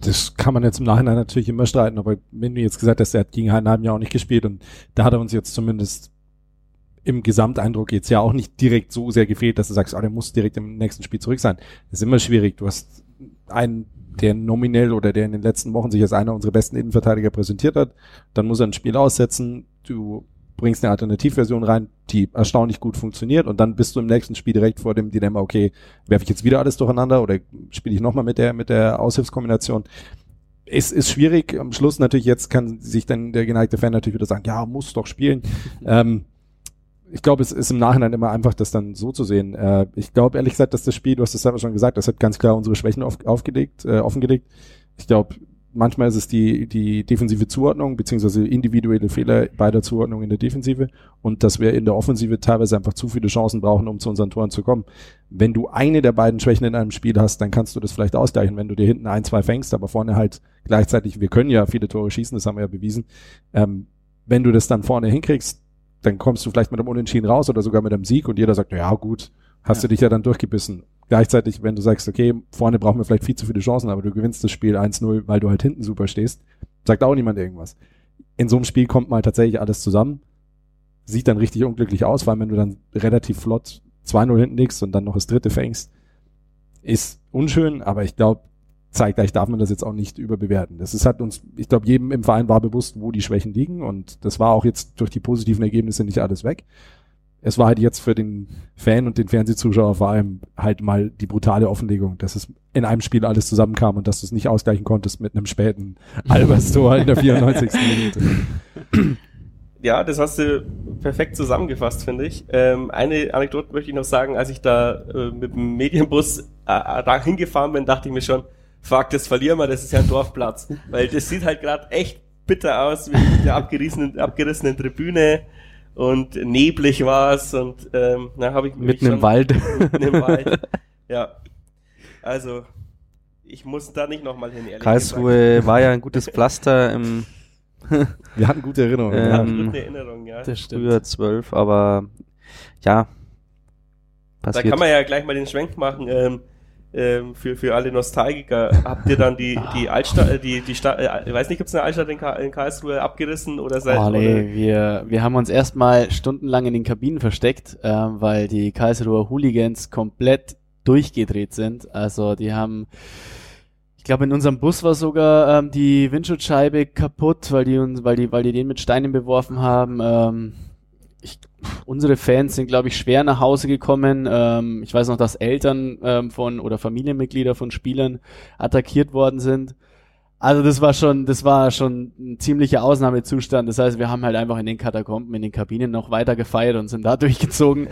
Das kann man jetzt im Nachhinein natürlich immer streiten, aber wenn du jetzt gesagt hast, er hat gegen Heidenheim ja auch nicht gespielt und da hat er uns jetzt zumindest im Gesamteindruck jetzt ja auch nicht direkt so sehr gefehlt, dass du sagst, ah, der muss direkt im nächsten Spiel zurück sein. Das ist immer schwierig. Du hast einen, der nominell oder der in den letzten Wochen sich als einer unserer besten Innenverteidiger präsentiert hat, dann muss er ein Spiel aussetzen. Du bringst eine Alternativversion rein, die erstaunlich gut funktioniert und dann bist du im nächsten Spiel direkt vor dem Dilemma, okay, werfe ich jetzt wieder alles durcheinander oder spiele ich nochmal mit der, mit der Aushilfskombination? Es ist schwierig. Am Schluss natürlich jetzt kann sich dann der geneigte Fan natürlich wieder sagen, ja, muss doch spielen. [laughs] ähm, ich glaube, es ist im Nachhinein immer einfach, das dann so zu sehen. Äh, ich glaube ehrlich gesagt, dass das Spiel, du hast es selber schon gesagt, das hat ganz klar unsere Schwächen auf, aufgelegt, äh, offengelegt. Ich glaube, manchmal ist es die, die defensive Zuordnung, beziehungsweise individuelle Fehler bei der Zuordnung in der Defensive und dass wir in der Offensive teilweise einfach zu viele Chancen brauchen, um zu unseren Toren zu kommen. Wenn du eine der beiden Schwächen in einem Spiel hast, dann kannst du das vielleicht ausgleichen, wenn du dir hinten ein, zwei fängst, aber vorne halt gleichzeitig, wir können ja viele Tore schießen, das haben wir ja bewiesen. Ähm, wenn du das dann vorne hinkriegst, dann kommst du vielleicht mit einem Unentschieden raus oder sogar mit einem Sieg und jeder sagt, ja gut, hast ja. du dich ja dann durchgebissen gleichzeitig, wenn du sagst, okay, vorne brauchen wir vielleicht viel zu viele Chancen, aber du gewinnst das Spiel 1-0, weil du halt hinten super stehst, sagt auch niemand irgendwas. In so einem Spiel kommt mal tatsächlich alles zusammen, sieht dann richtig unglücklich aus, vor allem wenn du dann relativ flott 2-0 hinten liegst und dann noch das dritte fängst, ist unschön, aber ich glaube, zeitgleich darf man das jetzt auch nicht überbewerten. Das ist halt uns, ich glaube, jedem im Verein war bewusst, wo die Schwächen liegen und das war auch jetzt durch die positiven Ergebnisse nicht alles weg es war halt jetzt für den Fan und den Fernsehzuschauer vor allem halt mal die brutale Offenlegung, dass es in einem Spiel alles zusammenkam und dass du es nicht ausgleichen konntest mit einem späten [laughs] Albers-Tor in der 94. [laughs] Minute. Ja, das hast du perfekt zusammengefasst, finde ich. Ähm, eine Anekdote möchte ich noch sagen, als ich da äh, mit dem Medienbus äh, hingefahren bin, dachte ich mir schon, fuck, das verlieren wir, das ist ja ein Dorfplatz. Weil das sieht halt gerade echt bitter aus, mit der abgerissenen, abgerissenen Tribüne und neblig war es und ähm, dann habe ich mich mitten im Wald. Mitten im Wald. [laughs] Ja. Also ich muss da nicht nochmal hin, ehrlich Karlsruhe gesagt. war ja ein gutes Pflaster im [laughs] Wir hatten gute Erinnerungen. Ähm, wir hatten gute Erinnerungen, ja. Das stimmt. Früher zwölf, aber ja. Passiert. Da kann man ja gleich mal den Schwenk machen. Ähm, ähm, für, für alle Nostalgiker, habt ihr dann die, die Altstadt, äh, die, die Stadt, äh, ich weiß nicht, gibt es eine Altstadt in, in, Karlsruhe abgerissen oder seit, oh, nee, wir, wir haben uns erstmal stundenlang in den Kabinen versteckt, äh, weil die Karlsruher Hooligans komplett durchgedreht sind. Also die haben, ich glaube, in unserem Bus war sogar ähm, die Windschutzscheibe kaputt, weil die uns, weil die, weil die den mit Steinen beworfen haben. Ähm, ich, unsere Fans sind, glaube ich, schwer nach Hause gekommen. Ähm, ich weiß noch, dass Eltern ähm, von oder Familienmitglieder von Spielern attackiert worden sind. Also das war schon, das war schon ein ziemlicher Ausnahmezustand. Das heißt, wir haben halt einfach in den Katakomben, in den Kabinen noch weiter gefeiert und sind da [laughs] durchgezogen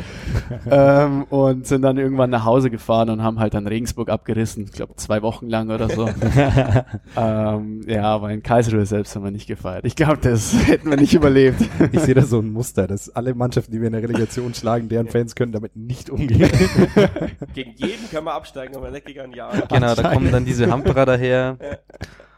ähm, und sind dann irgendwann nach Hause gefahren und haben halt dann Regensburg abgerissen. Ich glaube zwei Wochen lang oder so. [laughs] ähm, ja, aber in Karlsruhe selbst haben wir nicht gefeiert. Ich glaube, das [laughs] hätten wir nicht überlebt. Ich sehe da so ein Muster, dass alle Mannschaften, die wir in der Relegation schlagen, deren Fans können damit nicht umgehen. Gegen jeden können wir absteigen, aber nicht gegen ein Jahr. Genau, da kommen dann diese Hamperer daher.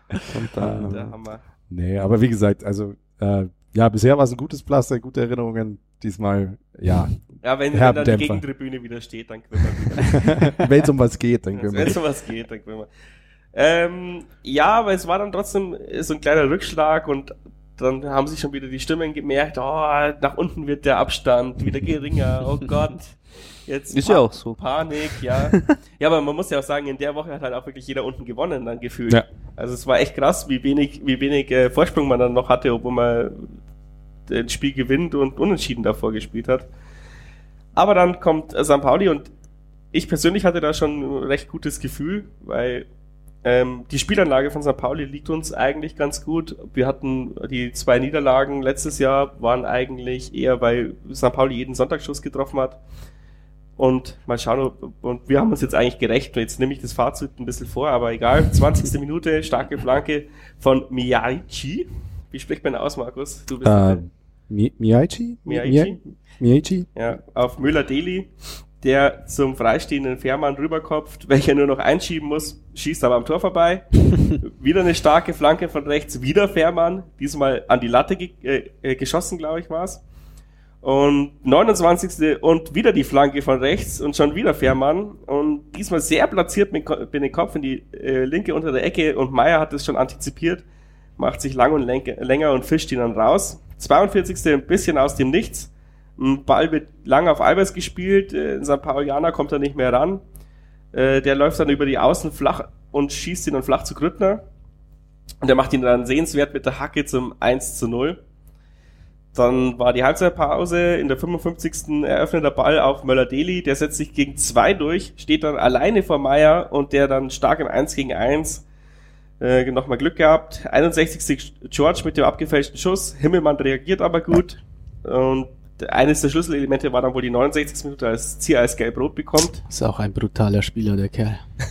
Und dann, ah, der Hammer. Nee, aber wie gesagt, also äh, ja, bisher war es ein gutes Pflaster, gute Erinnerungen. Diesmal, ja. Ja, wenn, wenn dann die Gegentribüne wieder steht, dann können wir [laughs] [laughs] Wenn es um was geht, dann können wir. Wenn es um was geht, dann können wir. Ähm, ja, aber es war dann trotzdem so ein kleiner Rückschlag und dann haben sich schon wieder die Stimmen gemerkt, oh, nach unten wird der Abstand wieder geringer, oh Gott. [laughs] Jetzt ist ja auch so. Panik, ja. [laughs] ja, aber man muss ja auch sagen, in der Woche hat halt auch wirklich jeder unten gewonnen dann gefühlt. Ja. Also es war echt krass, wie wenig, wie wenig äh, Vorsprung man dann noch hatte, obwohl man ein Spiel gewinnt und unentschieden davor gespielt hat. Aber dann kommt St. Pauli und ich persönlich hatte da schon ein recht gutes Gefühl, weil ähm, die Spielanlage von St. Pauli liegt uns eigentlich ganz gut. Wir hatten die zwei Niederlagen letztes Jahr, waren eigentlich eher, weil St. Pauli jeden Sonntagsschuss getroffen hat. Und mal schauen, und wir haben uns jetzt eigentlich gerecht. Jetzt nehme ich das Fazit ein bisschen vor, aber egal. 20. Minute, starke Flanke von Miyaichi. Wie spricht man aus, Markus? Du bist uh, Mi Miyaichi? Miyaichi? Miyaichi? Ja, auf Müller-Deli, der zum freistehenden Fährmann rüberkopft, welcher nur noch einschieben muss, schießt aber am Tor vorbei. [laughs] wieder eine starke Flanke von rechts, wieder Fährmann, diesmal an die Latte ge äh, äh geschossen, glaube ich, war's. Und 29. und wieder die Flanke von rechts und schon wieder Fährmann. Und diesmal sehr platziert mit, mit dem Kopf in die äh, linke unter der Ecke. Und Meier hat es schon antizipiert, macht sich lang und länger und fischt ihn dann raus. 42. ein bisschen aus dem Nichts. Ein Ball wird lang auf Albers gespielt. Äh, St. Paulianer kommt da nicht mehr ran. Äh, der läuft dann über die Außen flach und schießt ihn dann flach zu Grüttner. Und der macht ihn dann sehenswert mit der Hacke zum 1 zu 0. Dann war die Halbzeitpause. In der 55. eröffnet der Ball auf Möller-Deli. Der setzt sich gegen zwei durch, steht dann alleine vor Meier und der dann stark im 1 gegen 1 äh, nochmal Glück gehabt. 61. George mit dem abgefälschten Schuss. Himmelmann reagiert aber gut. Und eines der Schlüsselelemente war dann wohl die 69. Minute, als Zier als gelb-rot bekommt. Ist auch ein brutaler Spieler, der Kerl. [laughs]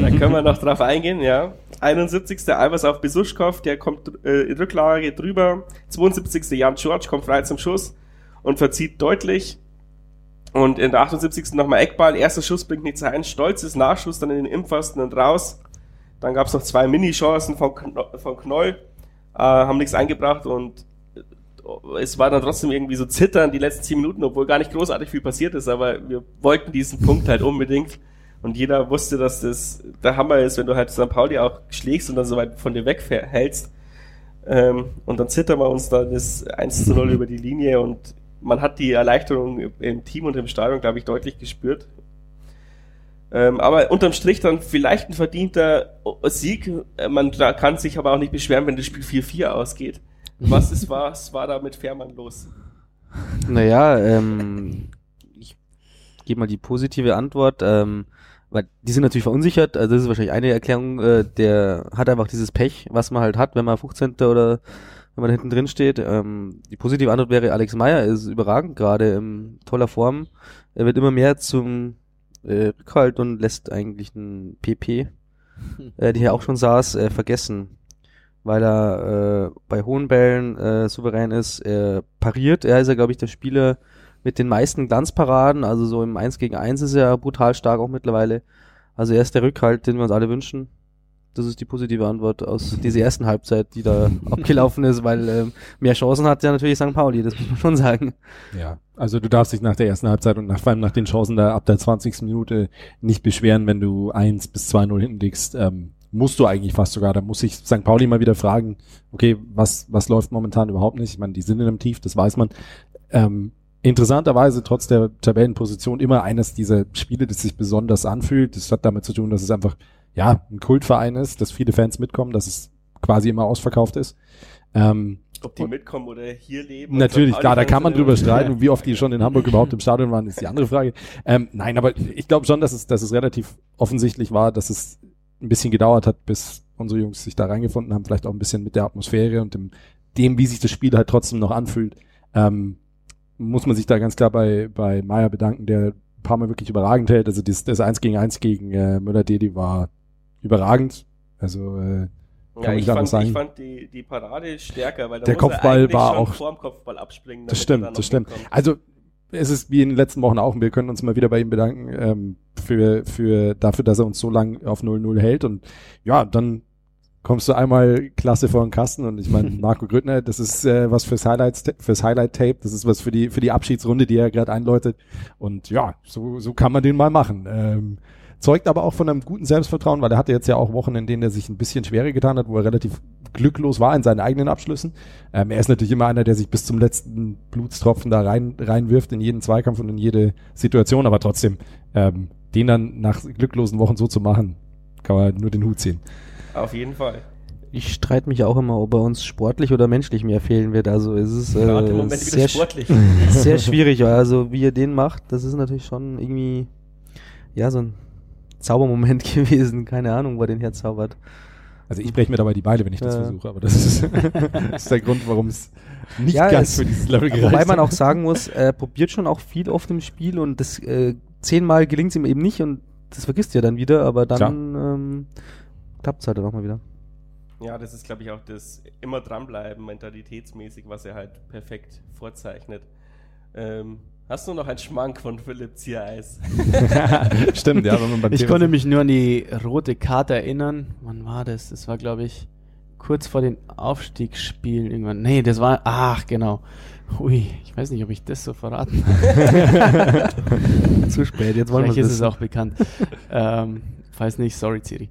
da können wir noch drauf eingehen, ja. 71. Albers auf Besuschkow, der kommt äh, in Rücklage drüber. 72. Jan George kommt frei zum Schuss und verzieht deutlich. Und in der 78. nochmal Eckball, erster Schuss bringt nichts ein, stolzes Nachschuss dann in den Impfosten und raus. Dann gab es noch zwei Mini-Chancen von, von Knoll, äh, haben nichts eingebracht und es war dann trotzdem irgendwie so zittern die letzten zehn Minuten, obwohl gar nicht großartig viel passiert ist, aber wir wollten diesen Punkt halt unbedingt. Und jeder wusste, dass das der Hammer ist, wenn du halt St. Pauli auch schlägst und dann so weit von dir weghältst. Ähm, und dann zittern wir uns da das 1 zu 0 [laughs] über die Linie und man hat die Erleichterung im Team und im Stadion, glaube ich, deutlich gespürt. Ähm, aber unterm Strich dann vielleicht ein verdienter Sieg. Man kann sich aber auch nicht beschweren, wenn das Spiel 4-4 ausgeht. Was ist, [laughs] was war da mit Fährmann los? Naja, ähm, ich gebe mal die positive Antwort. Ähm, weil die sind natürlich verunsichert, also das ist wahrscheinlich eine Erklärung, äh, der hat einfach dieses Pech, was man halt hat, wenn man 15. oder wenn man da hinten drin steht. Ähm, die positive Antwort wäre, Alex Meyer ist überragend gerade in toller Form. Er wird immer mehr zum äh, Rückhalt und lässt eigentlich einen PP, äh, [laughs] die hier auch schon saß, äh, vergessen weil er äh, bei hohen Bällen äh, souverän ist. Er pariert, er ist ja, glaube ich, der Spieler mit den meisten Glanzparaden, also so im 1 gegen 1 ist er brutal stark auch mittlerweile. Also er ist der Rückhalt, den wir uns alle wünschen. Das ist die positive Antwort aus dieser ersten Halbzeit, die da [laughs] abgelaufen ist, weil ähm, mehr Chancen hat ja natürlich St. Pauli, das muss man schon sagen. Ja, also du darfst dich nach der ersten Halbzeit und nach, vor allem nach den Chancen da ab der 20. Minute nicht beschweren, wenn du 1 bis 2-0 hinten liegst. Ähm, musst du eigentlich fast sogar. Da muss ich St. Pauli mal wieder fragen, okay, was, was läuft momentan überhaupt nicht? Ich meine, die sind in einem Tief, das weiß man. Ähm, interessanterweise trotz der Tabellenposition immer eines dieser Spiele, das sich besonders anfühlt. Das hat damit zu tun, dass es einfach, ja, ein Kultverein ist, dass viele Fans mitkommen, dass es quasi immer ausverkauft ist. Ähm, ob die mitkommen oder hier leben. Natürlich, klar, da kann man drüber streiten. wie oft die schon in Hamburg überhaupt im Stadion waren, ist die andere Frage. Ähm, nein, aber ich glaube schon, dass es, dass es relativ offensichtlich war, dass es ein bisschen gedauert hat, bis unsere Jungs sich da reingefunden haben, vielleicht auch ein bisschen mit der Atmosphäre und dem, dem wie sich das Spiel halt trotzdem noch anfühlt, ähm, muss man sich da ganz klar bei, bei Meier bedanken, der ein paar Mal wirklich überragend hält. Also das, das 1 gegen 1 gegen äh, Müller-Dedi war überragend. Also äh, kann ja, ich, fand, sagen. ich fand die, die Parade stärker, weil der Kopfball war auch vorm Kopfball abspringen. Das stimmt, das stimmt. Mitkommt. Also es ist wie in den letzten Wochen auch, und wir können uns mal wieder bei ihm bedanken, ähm, für, für, dafür, dass er uns so lang auf 0-0 hält und ja, dann kommst du einmal klasse vor den Kasten und ich meine, [laughs] Marco Grüttner, das ist äh, was fürs Highlights, fürs Highlight-Tape, das ist was für die, für die Abschiedsrunde, die er gerade einläutet. Und ja, so, so kann man den mal machen. Ähm, zeugt aber auch von einem guten Selbstvertrauen, weil er hatte jetzt ja auch Wochen, in denen er sich ein bisschen schwerer getan hat, wo er relativ glücklos war in seinen eigenen Abschlüssen. Ähm, er ist natürlich immer einer, der sich bis zum letzten Blutstropfen da rein reinwirft in jeden Zweikampf und in jede Situation, aber trotzdem ähm, den dann nach glücklosen Wochen so zu machen, kann man nur den Hut ziehen. Auf jeden Fall. Ich streite mich auch immer, ob er uns sportlich oder menschlich mehr fehlen wird. Also es ist äh, sehr, [laughs] sehr schwierig. Also wie er den macht, das ist natürlich schon irgendwie ja so ein Zaubermoment [laughs] gewesen. Keine Ahnung, wo er den herzaubert. Also ich breche mir dabei die Beine, wenn ich das versuche, aber das ist, [laughs] das ist, der Grund, warum es nicht ja, ganz es, für dieses Level gereicht Wobei man auch sagen muss, er probiert schon auch viel oft im Spiel und das äh, zehnmal gelingt es ihm eben nicht und das vergisst er dann wieder, aber dann ähm, klappt es halt dann auch mal wieder. Ja, das ist, glaube ich, auch das immer dranbleiben, mentalitätsmäßig, was er halt perfekt vorzeichnet. Ähm, hast du noch einen Schmank von Philipp Ziereis? [laughs] Stimmt, ja. Wenn man beim ich Thema konnte mich nur an die rote Karte erinnern. Wann war das? Das war, glaube ich, kurz vor den Aufstiegsspielen irgendwann. Nee, das war, ach, genau. Ui, ich weiß nicht, ob ich das so verraten [laughs] Zu spät, jetzt wollen wir Vielleicht ist es auch bekannt. ähm, falls nicht, sorry, Ciri.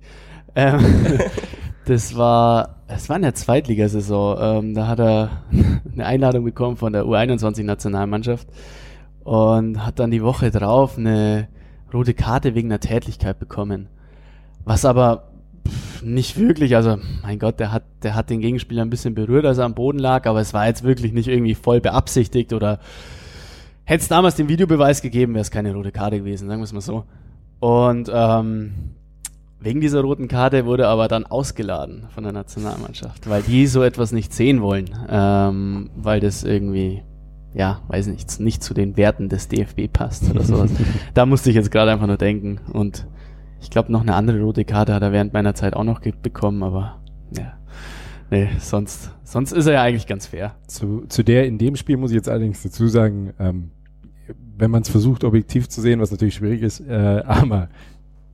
Ähm, [laughs] das war, es war in der Zweitligasaison. Ähm, da hat er [laughs] eine Einladung bekommen von der U21-Nationalmannschaft und hat dann die Woche drauf eine rote Karte wegen einer Tätlichkeit bekommen. Was aber nicht wirklich, also mein Gott, der hat, der hat den Gegenspieler ein bisschen berührt, als er am Boden lag, aber es war jetzt wirklich nicht irgendwie voll beabsichtigt oder hätte es damals den Videobeweis gegeben, wäre es keine rote Karte gewesen, sagen wir es mal so. Und ähm, wegen dieser roten Karte wurde aber dann ausgeladen von der Nationalmannschaft, weil die so etwas nicht sehen wollen, ähm, weil das irgendwie, ja, weiß nicht, nicht zu den Werten des DFB passt oder sowas. [laughs] da musste ich jetzt gerade einfach nur denken und ich glaube, noch eine andere rote Karte hat er während meiner Zeit auch noch bekommen, aber ja. Nee, sonst, sonst ist er ja eigentlich ganz fair. Zu, zu der in dem Spiel muss ich jetzt allerdings dazu sagen, ähm, wenn man es versucht, objektiv zu sehen, was natürlich schwierig ist, äh, [laughs] aber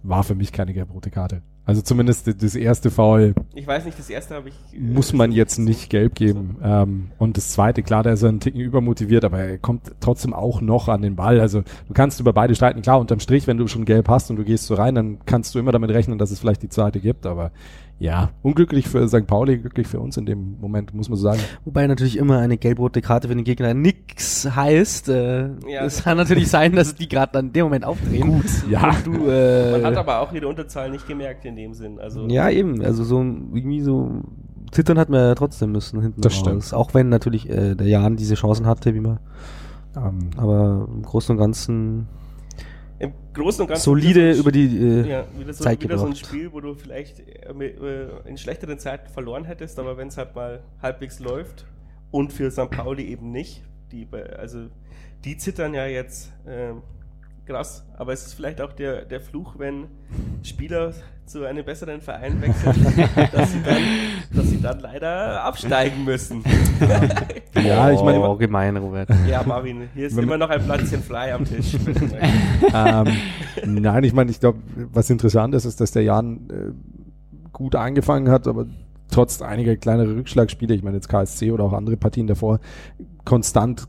war für mich keine gelb-rote Karte. Also zumindest das erste Foul. Ich weiß nicht, das erste habe ich. Äh, muss man jetzt nicht gelb geben. So. Ähm, und das zweite, klar, der ist ein Ticken übermotiviert, aber er kommt trotzdem auch noch an den Ball. Also du kannst über beide streiten. Klar, unterm Strich, wenn du schon gelb hast und du gehst so rein, dann kannst du immer damit rechnen, dass es vielleicht die zweite gibt. Aber ja, unglücklich für St. Pauli, glücklich für uns in dem Moment, muss man so sagen. Wobei natürlich immer eine gelb-rote Karte für den Gegner nix heißt. Äh, ja. Es kann natürlich sein, dass die gerade dann in dem Moment aufdrehen. Gut, ja. Du, äh, Man hat aber auch ihre Unterzahl nicht gemerkt in dem Sinn. Also ja, eben. Also so irgendwie so zittern hat man ja trotzdem müssen hinten das raus. Stimmt. Auch wenn natürlich äh, der Jan diese Chancen hatte, wie man. Ähm, aber im Großen und Ganzen im Großen und Ganzen solide so über die äh, ja, wieder so, Zeit wieder so ein Spiel, wo du vielleicht äh, äh, in schlechteren Zeiten verloren hättest, aber wenn es halt mal halbwegs läuft und für St. Pauli eben nicht, die, also die zittern ja jetzt äh, krass, aber es ist vielleicht auch der, der Fluch, wenn Spieler zu einem besseren Verein wechseln, [laughs] dass, sie dann, dass sie dann leider absteigen müssen. [laughs] ja, ich meine. Oh, gemein, Robert. Ja, Marvin, hier ist immer noch ein Platzchen frei am Tisch. [laughs] ähm, nein, ich meine, ich glaube, was interessant ist, ist, dass der Jan äh, gut angefangen hat, aber trotz einiger kleinere Rückschlagspiele, ich meine jetzt KSC oder auch andere Partien davor, konstant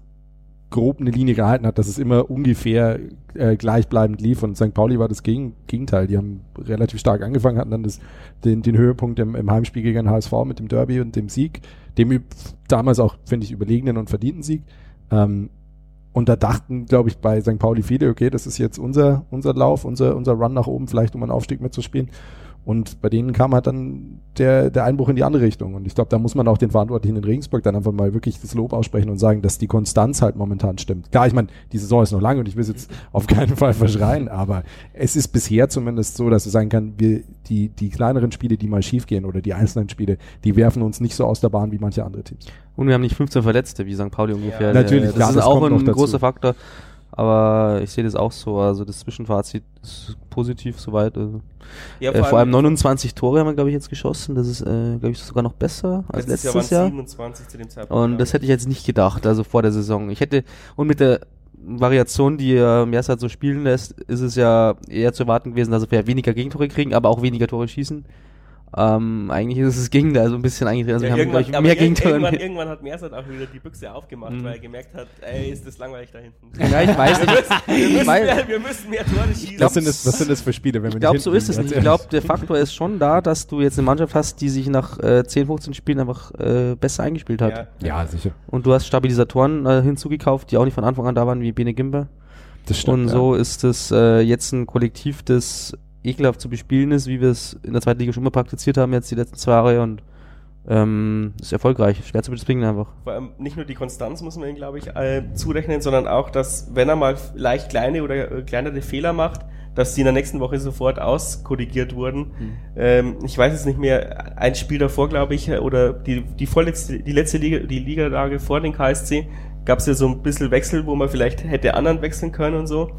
grob eine Linie gehalten hat, dass es immer ungefähr äh, gleichbleibend lief. Und St. Pauli war das Gegen Gegenteil. Die haben relativ stark angefangen, hatten dann das, den, den Höhepunkt im, im Heimspiel gegen HSV mit dem Derby und dem Sieg, dem damals auch, finde ich, überlegenen und verdienten Sieg. Ähm, und da dachten, glaube ich, bei St. Pauli viele, okay, das ist jetzt unser, unser Lauf, unser, unser Run nach oben, vielleicht um einen Aufstieg mitzuspielen. Und bei denen kam halt dann der, der Einbruch in die andere Richtung. Und ich glaube, da muss man auch den Verantwortlichen in Regensburg dann einfach mal wirklich das Lob aussprechen und sagen, dass die Konstanz halt momentan stimmt. Klar, ich meine, die Saison ist noch lang und ich will es jetzt [laughs] auf keinen Fall verschreien, aber es ist bisher zumindest so, dass es sein kann, wir, die, die kleineren Spiele, die mal schiefgehen oder die einzelnen Spiele, die werfen uns nicht so aus der Bahn wie manche andere Teams. Und wir haben nicht 15 Verletzte wie St. Pauli ungefähr. Ja, natürlich, das, das ist auch ein großer Faktor. Aber ich sehe das auch so. Also das Zwischenfazit ist positiv soweit. Also ja, vor, äh, vor allem 29 Tore haben wir, glaube ich, jetzt geschossen. Das ist, äh, glaube ich, sogar noch besser als letztes, letztes Jahr. 27 zu dem Zeitpunkt. Und das hätte ich jetzt nicht gedacht, also vor der Saison. Ich hätte, und mit der Variation, die äh, Mersat so spielen lässt, ist es ja eher zu erwarten gewesen, dass wir weniger Gegentore kriegen, aber auch weniger Tore schießen. Ähm, eigentlich ist es das Gegenteil, also ein bisschen eigentlich, also ja, wir haben ich, mehr Gegenteil. Irgendwann, irgendwann hat Mersat auch wieder die Büchse aufgemacht, mhm. weil er gemerkt hat, ey, ist das langweilig da hinten. Ja, ich weiß nicht. [laughs] wir, müssen, mehr, wir müssen mehr Tore schießen. Was sind, das, was sind das für Spiele, wenn man Ich glaube, so ist es nicht. Ich glaube, der Faktor ist schon da, dass du jetzt eine Mannschaft hast, die sich nach äh, 10, 15 Spielen einfach äh, besser eingespielt hat. Ja, ja sicher. Und du hast Stabilisatoren äh, hinzugekauft, die auch nicht von Anfang an da waren, wie Bene Gimber. Das stimmt, Und so ja. ist es äh, jetzt ein Kollektiv, das ekelhaft zu bespielen ist, wie wir es in der zweiten Liga schon mal praktiziert haben, jetzt die letzten zwei Jahre und ähm, ist erfolgreich, schwer zu bezwingen einfach. Vor allem nicht nur die Konstanz muss man ihm, glaube ich, äh, zurechnen, sondern auch, dass wenn er mal leicht kleine oder äh, kleinere Fehler macht, dass die in der nächsten Woche sofort auskorrigiert wurden. Mhm. Ähm, ich weiß es nicht mehr, ein Spiel davor, glaube ich, oder die, die vorletzte, die letzte Liga, die Ligalage vor den KSC, gab es ja so ein bisschen Wechsel, wo man vielleicht hätte anderen wechseln können und so.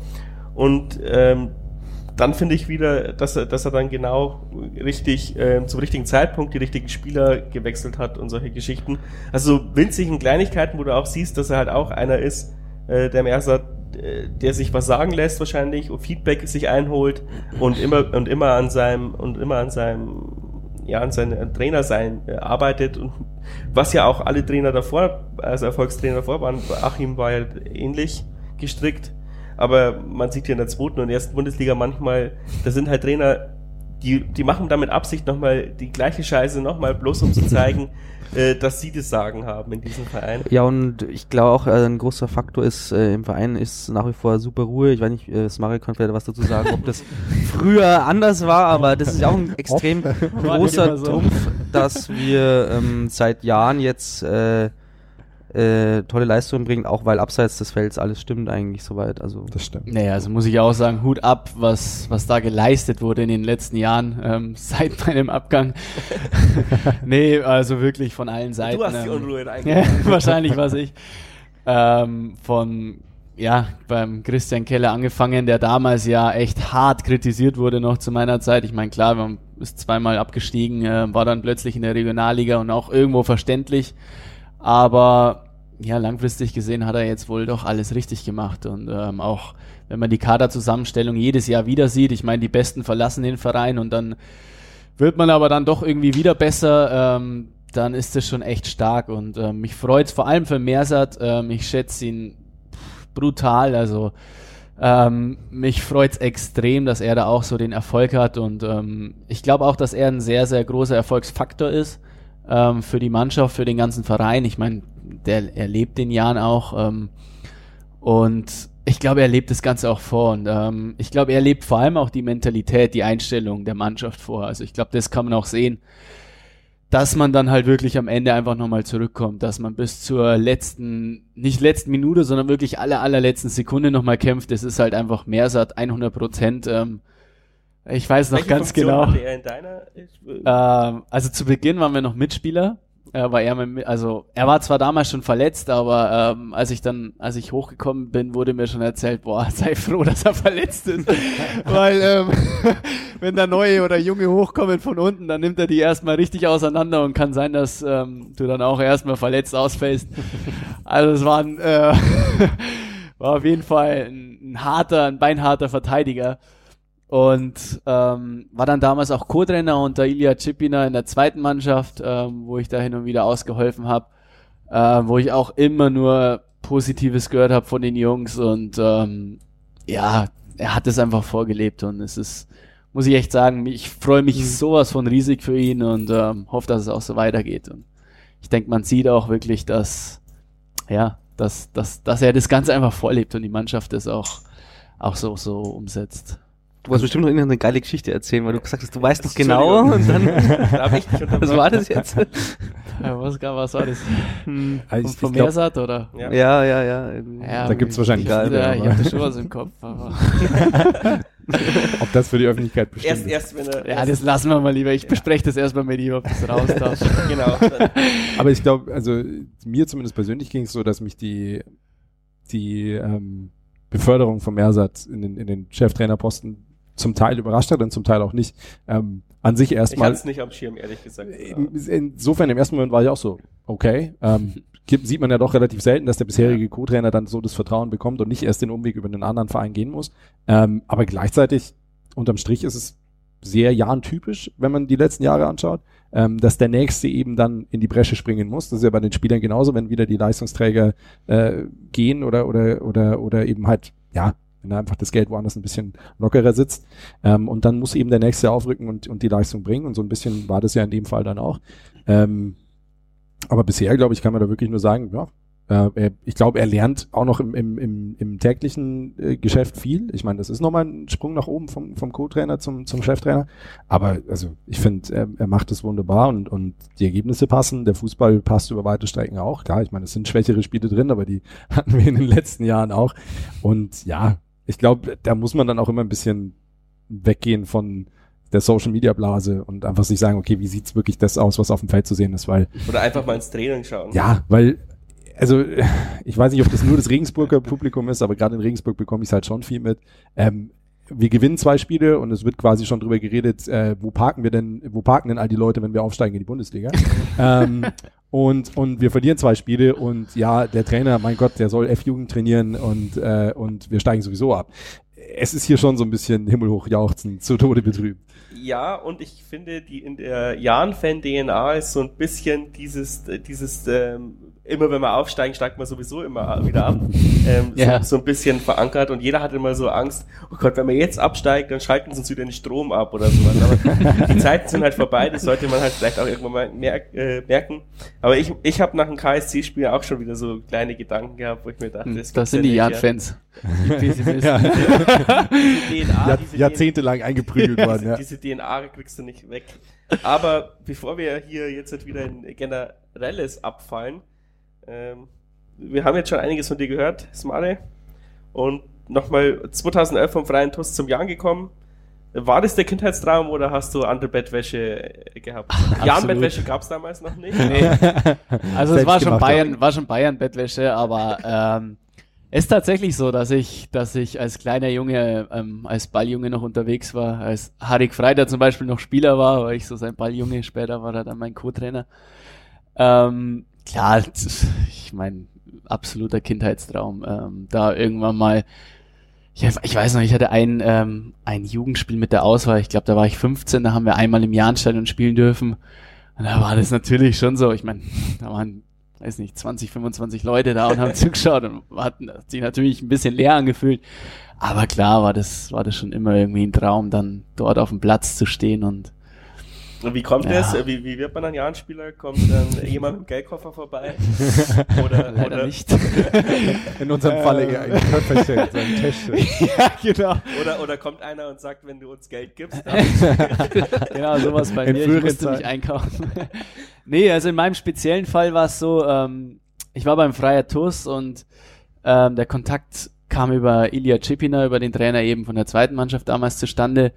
Und ähm, dann finde ich wieder, dass er, dass er dann genau richtig äh, zum richtigen Zeitpunkt die richtigen Spieler gewechselt hat und solche Geschichten. Also so winzigen Kleinigkeiten, wo du auch siehst, dass er halt auch einer ist, äh, der Merser, äh, der sich was sagen lässt wahrscheinlich und Feedback sich einholt und immer und immer an seinem und immer an seinem ja an seinem Trainer sein äh, arbeitet und was ja auch alle Trainer davor, also Erfolgstrainer davor waren, Achim war ja ähnlich gestrickt aber man sieht hier in der zweiten und ersten Bundesliga manchmal, da sind halt Trainer, die, die machen damit Absicht nochmal die gleiche Scheiße nochmal, bloß um zu [laughs] zeigen, äh, dass sie das Sagen haben in diesem Verein. Ja, und ich glaube auch, äh, ein großer Faktor ist, äh, im Verein ist nach wie vor super Ruhe. Ich weiß nicht, äh, Smari kann vielleicht was dazu sagen, ob das [laughs] früher anders war, aber das ist ja auch ein extrem [laughs] großer so. Trumpf, dass wir ähm, seit Jahren jetzt äh, äh, tolle Leistungen bringt, auch weil abseits des Felds alles stimmt eigentlich soweit. Also das stimmt. Naja, also muss ich auch sagen, Hut ab, was was da geleistet wurde in den letzten Jahren ähm, [laughs] seit meinem Abgang. [laughs] nee, also wirklich von allen Seiten. Du hast die ähm, Unruhe [laughs] eigentlich. wahrscheinlich was ich. Ähm, von ja, beim Christian Keller angefangen, der damals ja echt hart kritisiert wurde noch zu meiner Zeit. Ich meine, klar, man ist zweimal abgestiegen, äh, war dann plötzlich in der Regionalliga und auch irgendwo verständlich. Aber ja, langfristig gesehen hat er jetzt wohl doch alles richtig gemacht. Und ähm, auch wenn man die Kaderzusammenstellung jedes Jahr wieder sieht, ich meine, die Besten verlassen den Verein und dann wird man aber dann doch irgendwie wieder besser, ähm, dann ist das schon echt stark. Und ähm, mich freut vor allem für Mersat. Ähm, ich schätze ihn brutal. Also ähm, mich freut's extrem, dass er da auch so den Erfolg hat. Und ähm, ich glaube auch, dass er ein sehr, sehr großer Erfolgsfaktor ist ähm, für die Mannschaft, für den ganzen Verein. Ich meine, der erlebt den Jahren auch. Ähm, und ich glaube, er lebt das Ganze auch vor. Und ähm, ich glaube, er lebt vor allem auch die Mentalität, die Einstellung der Mannschaft vor. Also ich glaube, das kann man auch sehen, dass man dann halt wirklich am Ende einfach nochmal zurückkommt, dass man bis zur letzten, nicht letzten Minute, sondern wirklich aller, allerletzten Sekunde nochmal kämpft. Das ist halt einfach Mehrsat 100 Prozent. Ähm, ich weiß noch Welche ganz Funktion genau. Deiner? Ähm, also zu Beginn waren wir noch Mitspieler. Äh, war er mit, also er war zwar damals schon verletzt, aber ähm, als ich dann, als ich hochgekommen bin, wurde mir schon erzählt, boah, [laughs] sei froh, dass er verletzt ist, [laughs] weil ähm, [laughs] wenn da neue oder junge hochkommen von unten, dann nimmt er die erstmal richtig auseinander und kann sein, dass ähm, du dann auch erstmal verletzt ausfällst. Also es war ein, äh, war auf jeden Fall ein, ein harter, ein beinharter Verteidiger. Und ähm, war dann damals auch Co-Trainer unter Ilya Cipina in der zweiten Mannschaft, ähm, wo ich da hin und wieder ausgeholfen habe, äh, wo ich auch immer nur Positives gehört habe von den Jungs und ähm, ja, er hat es einfach vorgelebt und es ist, muss ich echt sagen, ich freue mich mhm. sowas von riesig für ihn und ähm, hoffe, dass es auch so weitergeht. Und ich denke, man sieht auch wirklich, dass ja, dass, dass, dass er das Ganze einfach vorlebt und die Mannschaft das auch, auch so, so umsetzt. Du wolltest bestimmt noch eine geile Geschichte erzählen, weil du gesagt hast, du weißt doch genau. Und dann, [laughs] was war das jetzt? Ja, was, was war das? Hm, also vom glaub, Meersat, oder? Ja, ja, ja. ja. ja da gibt's wahrscheinlich egal. Ja, ich hatte schon was im Kopf. Aber [laughs] ob das für die Öffentlichkeit bestimmt erst, erst, wenn er, Ja, das lassen wir mal lieber. Ich ja. bespreche das erstmal mit ihm, ob das raus darf. [laughs] genau. Aber ich glaube, also mir zumindest persönlich ging es so, dass mich die, die ähm, Beförderung vom Mersat in den, in den Cheftrainerposten zum Teil überrascht hat und zum Teil auch nicht. Ähm, an sich erstmal. Ich hatte es nicht am Schirm, ehrlich gesagt. Insofern im ersten Moment war ich auch so, okay. Ähm, sieht man ja doch relativ selten, dass der bisherige Co-Trainer dann so das Vertrauen bekommt und nicht erst den Umweg über einen anderen Verein gehen muss. Ähm, aber gleichzeitig, unterm Strich ist es sehr Jan-typisch, wenn man die letzten Jahre anschaut, ähm, dass der Nächste eben dann in die Bresche springen muss. Das ist ja bei den Spielern genauso, wenn wieder die Leistungsträger äh, gehen oder, oder, oder, oder eben halt, ja, wenn da einfach das Geld woanders ein bisschen lockerer sitzt. Ähm, und dann muss eben der Nächste aufrücken und, und die Leistung bringen. Und so ein bisschen war das ja in dem Fall dann auch. Ähm, aber bisher, glaube ich, kann man da wirklich nur sagen, ja, äh, ich glaube, er lernt auch noch im, im, im, im täglichen äh, Geschäft viel. Ich meine, das ist nochmal ein Sprung nach oben vom, vom Co-Trainer zum, zum Cheftrainer. Aber also ich finde, er, er macht es wunderbar und, und die Ergebnisse passen. Der Fußball passt über weite Strecken auch. Klar, ich meine, es sind schwächere Spiele drin, aber die [laughs] hatten wir in den letzten Jahren auch. Und ja, ich glaube, da muss man dann auch immer ein bisschen weggehen von der Social Media Blase und einfach sich sagen, okay, wie sieht's wirklich das aus, was auf dem Feld zu sehen ist, weil. Oder einfach mal ins Training schauen. Ja, weil also ich weiß nicht, ob das nur das Regensburger Publikum ist, aber gerade in Regensburg bekomme ich es halt schon viel mit. Ähm, wir gewinnen zwei Spiele und es wird quasi schon drüber geredet, äh, wo parken wir denn, wo parken denn all die Leute, wenn wir aufsteigen in die Bundesliga? [laughs] ähm, und, und wir verlieren zwei Spiele und ja, der Trainer, mein Gott, der soll F-Jugend trainieren und, äh, und wir steigen sowieso ab. Es ist hier schon so ein bisschen himmelhoch jauchzen, zu Tode betrübt. Ja, und ich finde, die in der Jan-Fan-DNA ist so ein bisschen dieses, dieses ähm, immer wenn wir aufsteigen, steigt man sowieso immer wieder ab. Ähm, ja. so, so, ein bisschen verankert und jeder hat immer so Angst, oh Gott, wenn wir jetzt absteigen, dann schalten sie uns wieder den Strom ab oder sowas. Aber die [laughs] Zeiten sind halt vorbei, das sollte man halt vielleicht auch irgendwann mal merk äh, merken. Aber ich, ich habe nach dem KSC-Spiel auch schon wieder so kleine Gedanken gehabt, wo ich mir dachte, hm, das, das sind ja die Yard-Fans. [laughs] ja. DNA, Jahrzehntelang eingeprügelt worden. Ja. Diese DNA kriegst du nicht weg. Aber bevor wir hier jetzt wieder in generelles abfallen, ähm, wir haben jetzt schon einiges von dir gehört, Smare. Und nochmal 2011 vom Freien TUS zum Jan gekommen. War das der Kindheitstraum oder hast du andere Bettwäsche gehabt? [laughs] Jan-Bettwäsche gab es damals noch nicht. Nee. [laughs] Also es war schon Bayern, war schon Bayern-Bettwäsche, aber ähm, ist tatsächlich so, dass ich, dass ich als kleiner Junge, ähm, als Balljunge noch unterwegs war, als Harik Freiter zum Beispiel noch Spieler war, weil ich so sein Balljunge, später war er dann mein Co-Trainer. Ähm, klar, ich meine, absoluter Kindheitstraum. Ähm, da irgendwann mal, ich, ich, weiß noch, ich hatte ein, ähm, ein Jugendspiel mit der Auswahl, ich glaube, da war ich 15, da haben wir einmal im Jahnstadion spielen dürfen. Und da war das natürlich schon so, ich meine, da waren, weiß nicht, 20, 25 Leute da und haben [laughs] zugeschaut und hatten sich natürlich ein bisschen leer angefühlt. Aber klar war das, war das schon immer irgendwie ein Traum, dann dort auf dem Platz zu stehen und und wie kommt ja. das? Wie, wie wird man ein Jahrenspieler? Kommt dann [laughs] jemand mit dem Geldkoffer vorbei? [laughs] Oder, Leider oder nicht. [laughs] In unserem Falle eher ein Köfferchen, so ein Täschchen. ja, genau. Oder, oder kommt einer und sagt, wenn du uns Geld gibst, Genau, sowas bei in mir. Ich musste mich einkaufen. nee, also in meinem speziellen Fall war es so, ähm, ich war beim Freier TUS und ähm, der Kontakt kam über Ilya Cipina, über den Trainer eben von der zweiten Mannschaft damals zustande.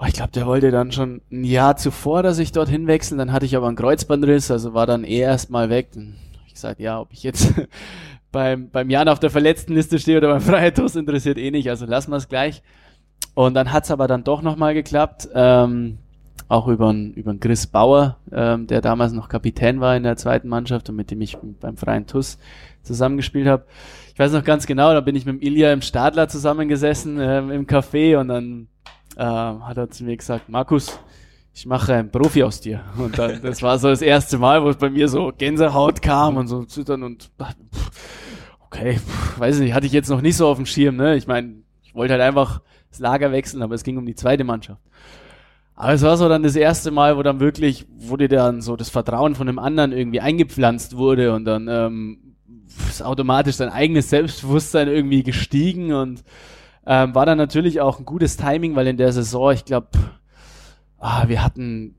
Oh, ich glaube, der wollte dann schon ein Jahr zuvor, dass ich dorthin wechsle. Dann hatte ich aber einen Kreuzbandriss, also war dann eh erstmal weg. Dann ich gesagt, ja, ob ich jetzt [laughs] beim, beim Jan auf der Verletztenliste stehe oder beim Freiheitstos interessiert eh nicht, also lassen wir es gleich. Und dann hat's aber dann doch nochmal geklappt, ähm, auch über über Chris Bauer, ähm, der damals noch Kapitän war in der zweiten Mannschaft und mit dem ich beim Freien TUS zusammengespielt habe. Ich weiß noch ganz genau, da bin ich mit dem Ilja im Stadler zusammengesessen ähm, im Café und dann äh, hat er zu mir gesagt, Markus, ich mache einen Profi aus dir. Und dann, das war so das erste Mal, wo es bei mir so Gänsehaut kam und so zittern und okay, weiß nicht, hatte ich jetzt noch nicht so auf dem Schirm, ne? Ich meine, ich wollte halt einfach das Lager wechseln, aber es ging um die zweite Mannschaft. Aber es war so dann das erste Mal, wo dann wirklich, wo dir dann so das Vertrauen von dem anderen irgendwie eingepflanzt wurde und dann ähm, ist automatisch dein eigenes Selbstbewusstsein irgendwie gestiegen und ähm, war dann natürlich auch ein gutes Timing, weil in der Saison, ich glaube, ah, wir hatten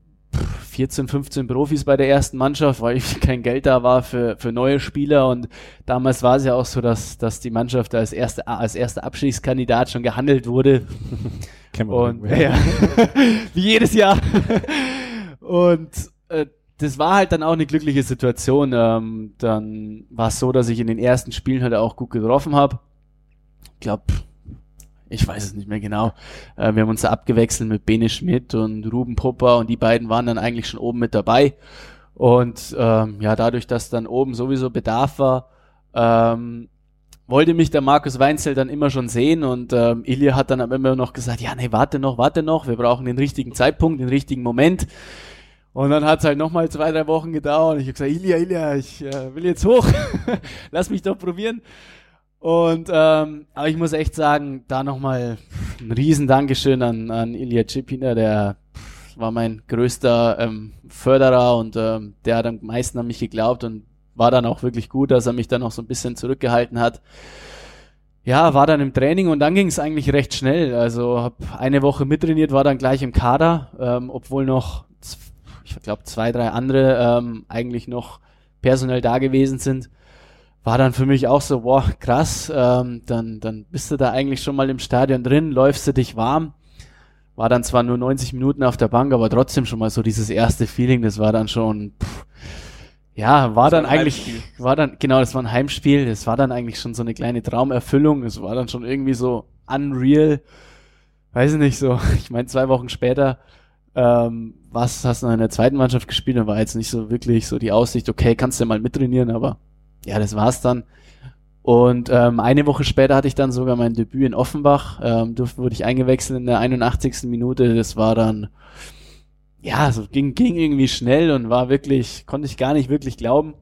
14, 15 Profis bei der ersten Mannschaft, weil [laughs] kein Geld da war für, für neue Spieler und damals war es ja auch so, dass, dass die Mannschaft als erste, als erster Abschiedskandidat schon gehandelt wurde. [laughs] und, ja, [laughs] wie jedes Jahr. und äh, das war halt dann auch eine glückliche Situation. Ähm, dann war es so, dass ich in den ersten Spielen halt auch gut getroffen habe. Ich glaube, ich weiß es nicht mehr genau. Äh, wir haben uns da abgewechselt mit Bene Schmidt und Ruben Popper und die beiden waren dann eigentlich schon oben mit dabei. Und ähm, ja, dadurch, dass dann oben sowieso Bedarf war, ähm, wollte mich der Markus Weinzel dann immer schon sehen und ähm, Ilya hat dann immer noch gesagt, ja, nee, warte noch, warte noch, wir brauchen den richtigen Zeitpunkt, den richtigen Moment. Und dann hat es halt nochmal zwei, drei Wochen gedauert ich habe gesagt, Ilya, Ilya, ich äh, will jetzt hoch, [laughs] lass mich doch probieren. Und ähm, aber ich muss echt sagen, da nochmal ein riesen Dankeschön an, an Ilya Cipina, der war mein größter ähm, Förderer und ähm, der hat am meisten an mich geglaubt und war dann auch wirklich gut, dass er mich dann noch so ein bisschen zurückgehalten hat. Ja, war dann im Training und dann ging es eigentlich recht schnell. Also habe eine Woche mittrainiert, war dann gleich im Kader, ähm, obwohl noch, ich glaube, zwei, drei andere ähm, eigentlich noch personell da gewesen sind war dann für mich auch so, boah, krass, ähm, dann, dann bist du da eigentlich schon mal im Stadion drin, läufst du dich warm. War dann zwar nur 90 Minuten auf der Bank, aber trotzdem schon mal so dieses erste Feeling, das war dann schon, pff, ja, war dann war eigentlich, Heimspiel. war dann, genau, das war ein Heimspiel, das war dann eigentlich schon so eine kleine Traumerfüllung, es war dann schon irgendwie so unreal, weiß ich nicht, so, [laughs] ich meine, zwei Wochen später, ähm, was hast du noch in der zweiten Mannschaft gespielt und war jetzt nicht so wirklich so die Aussicht, okay, kannst du ja mal mittrainieren, aber ja, das war's dann. Und ähm, eine Woche später hatte ich dann sogar mein Debüt in Offenbach. Ähm, durfte, wurde ich eingewechselt in der 81. Minute. Das war dann, ja, so ging, ging irgendwie schnell und war wirklich, konnte ich gar nicht wirklich glauben.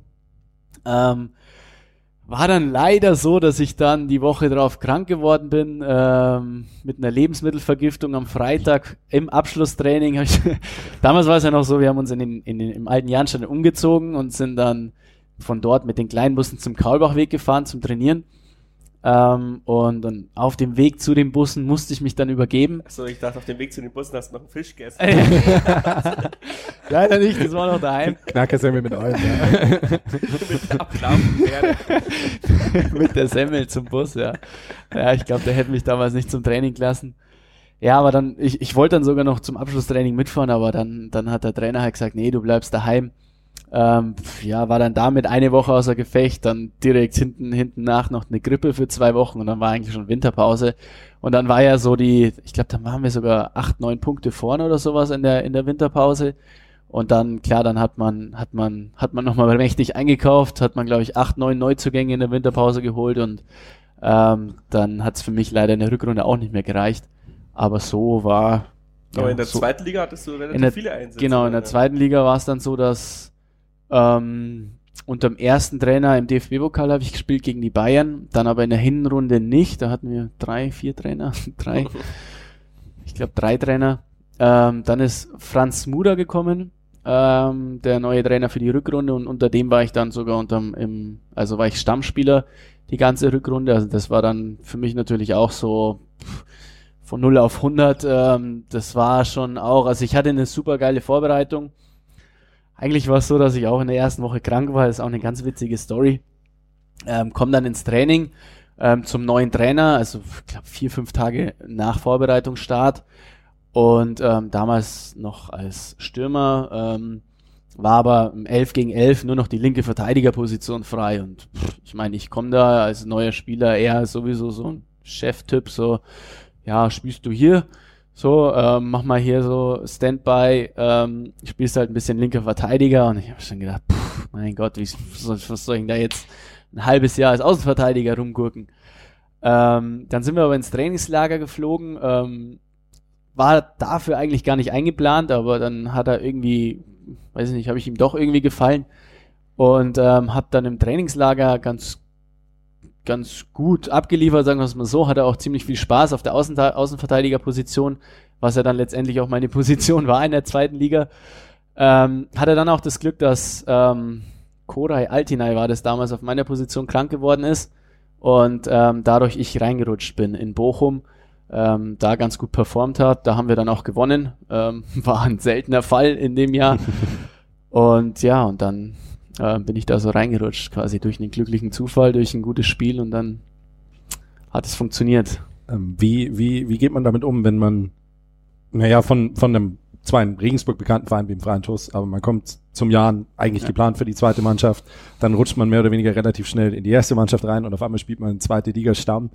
Ähm, war dann leider so, dass ich dann die Woche drauf krank geworden bin, ähm, mit einer Lebensmittelvergiftung am Freitag im Abschlusstraining. [laughs] damals war es ja noch so, wir haben uns in den, in den, im alten Jahnstein umgezogen und sind dann von dort mit den kleinen Bussen zum Kaulbachweg gefahren zum Trainieren. Ähm, und dann auf dem Weg zu den Bussen musste ich mich dann übergeben. Achso, ich dachte, auf dem Weg zu den Bussen hast du noch einen Fisch gegessen. [laughs] Leider nicht, das war noch daheim. Knackersemmel mit Eulen, ja. mit [laughs] mit der Semmel zum Bus, ja. Ja, ich glaube, der hätte mich damals nicht zum Training gelassen. Ja, aber dann, ich, ich wollte dann sogar noch zum Abschlusstraining mitfahren, aber dann, dann hat der Trainer halt gesagt, nee, du bleibst daheim. Ähm, ja, war dann damit eine Woche außer Gefecht, dann direkt hinten, hinten nach noch eine Grippe für zwei Wochen und dann war eigentlich schon Winterpause. Und dann war ja so die, ich glaube, dann waren wir sogar acht, neun Punkte vorne oder sowas in der, in der Winterpause. Und dann, klar, dann hat man, hat man, hat man nochmal [laughs] mächtig eingekauft, hat man, glaube ich, acht, neun Neuzugänge in der Winterpause geholt und ähm, dann hat es für mich leider in der Rückrunde auch nicht mehr gereicht. Aber so war. Aber ja, in der so zweiten Liga hattest du relativ der, viele Einsätze. Genau, in der zweiten Liga war es dann so, dass ähm, unter dem ersten Trainer im DFB-Pokal habe ich gespielt gegen die Bayern, dann aber in der Hinrunde nicht. Da hatten wir drei, vier Trainer, [laughs] drei, ich glaube drei Trainer. Ähm, dann ist Franz Muda gekommen, ähm, der neue Trainer für die Rückrunde und unter dem war ich dann sogar unterm, im, also war ich Stammspieler die ganze Rückrunde. Also das war dann für mich natürlich auch so von 0 auf 100. Ähm, das war schon auch, also ich hatte eine super geile Vorbereitung eigentlich war es so, dass ich auch in der ersten Woche krank war. Das ist auch eine ganz witzige Story. Ähm, komm dann ins Training ähm, zum neuen Trainer, also ich glaube vier, fünf Tage nach Vorbereitungsstart. Und ähm, damals noch als Stürmer ähm, war aber im 11 gegen 11 nur noch die linke Verteidigerposition frei. Und pff, ich meine, ich komme da als neuer Spieler eher sowieso so ein Cheftyp, so, ja, spielst du hier? So, ähm, mach mal hier so Standby, ähm, spielst halt ein bisschen linker Verteidiger und ich habe schon gedacht, pff, mein Gott, wie, was, soll ich denn da jetzt ein halbes Jahr als Außenverteidiger rumgurken? Ähm, dann sind wir aber ins Trainingslager geflogen, ähm, war dafür eigentlich gar nicht eingeplant, aber dann hat er irgendwie, weiß ich nicht, habe ich ihm doch irgendwie gefallen und ähm, habe dann im Trainingslager ganz ganz gut abgeliefert, sagen wir es mal so, hatte auch ziemlich viel Spaß auf der Außen Außenverteidigerposition, was ja dann letztendlich auch meine [laughs] Position war in der zweiten Liga. Ähm, hatte dann auch das Glück, dass ähm, Koray Altinay war das damals auf meiner Position krank geworden ist und ähm, dadurch ich reingerutscht bin in Bochum, ähm, da ganz gut performt hat. Da haben wir dann auch gewonnen. Ähm, [laughs] war ein seltener Fall in dem Jahr. [laughs] und ja, und dann äh, bin ich da so reingerutscht, quasi durch einen glücklichen Zufall, durch ein gutes Spiel und dann hat es funktioniert. Ähm, wie, wie, wie geht man damit um, wenn man, naja, von, von einem zwar in Regensburg bekannten Verein wie im Freien Tuss, aber man kommt zum Jahren eigentlich ja. geplant für die zweite Mannschaft, dann rutscht man mehr oder weniger relativ schnell in die erste Mannschaft rein und auf einmal spielt man zweite Liga Stamm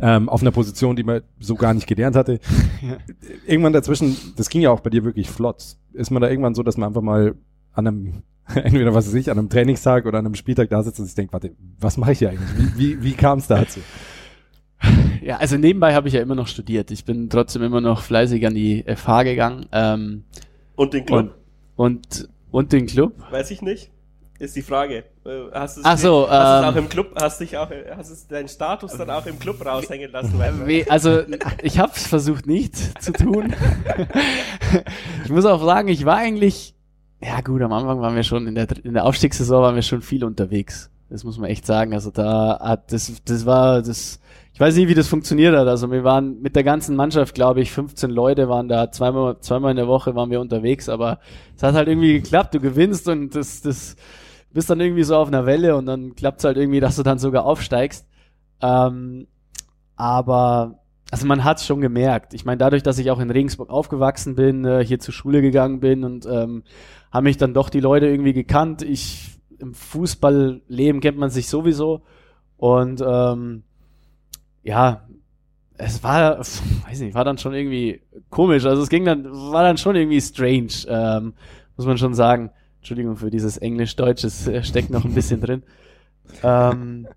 ähm, auf einer Position, die man so gar nicht gelernt hatte. Ja. [laughs] Irgendwann dazwischen, das ging ja auch bei dir wirklich flott. Ist man da irgendwann so, dass man einfach mal an einem [laughs] entweder was weiß ich, an einem Trainingstag oder an einem Spieltag da sitze und ich denke, warte, was mache ich hier eigentlich? Wie, wie, wie kam es dazu? [laughs] Ja, also nebenbei habe ich ja immer noch studiert. Ich bin trotzdem immer noch fleißig an die FH gegangen. Ähm, und den Club? Und, und, und den Club? Weiß ich nicht. Ist die Frage. Äh, hast du Ach so, hast ähm, auch im Club, hast dich auch, hast du deinen Status dann auch im Club raushängen lassen? also ich habe es versucht nicht zu tun. [laughs] ich muss auch sagen, ich war eigentlich, ja gut, am Anfang waren wir schon in der in der Aufstiegssaison waren wir schon viel unterwegs. Das muss man echt sagen. Also da hat das das war das ich weiß nicht, wie das funktioniert hat. Also wir waren mit der ganzen Mannschaft, glaube ich, 15 Leute waren da, zweimal, zweimal in der Woche waren wir unterwegs, aber es hat halt irgendwie geklappt, du gewinnst und das, das bist dann irgendwie so auf einer Welle und dann klappt es halt irgendwie, dass du dann sogar aufsteigst. Ähm, aber also man hat schon gemerkt. Ich meine, dadurch, dass ich auch in Regensburg aufgewachsen bin, äh, hier zur Schule gegangen bin und ähm, haben mich dann doch die Leute irgendwie gekannt. Ich im Fußballleben kennt man sich sowieso und ähm, ja, es war, [laughs] weiß nicht, war dann schon irgendwie komisch. Also es ging dann, war dann schon irgendwie strange, ähm, muss man schon sagen. Entschuldigung für dieses Englisch-Deutsch, es äh, steckt noch ein bisschen drin. [laughs] Ähm,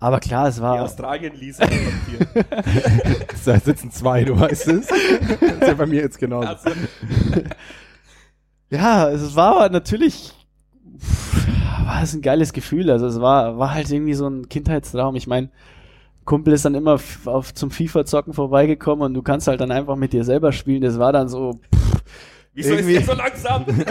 aber klar, es war. Die Australien hier. [laughs] da sitzen zwei, du weißt es. Das ist ja bei mir jetzt genauso. Also. Ja, es war natürlich, war es ein geiles Gefühl. Also es war, war halt irgendwie so ein Kindheitstraum. Ich meine, Kumpel ist dann immer auf, zum FIFA-Zocken vorbeigekommen und du kannst halt dann einfach mit dir selber spielen. Das war dann so. Pff, Wieso irgendwie... ist der so langsam? [laughs] [laughs] nein,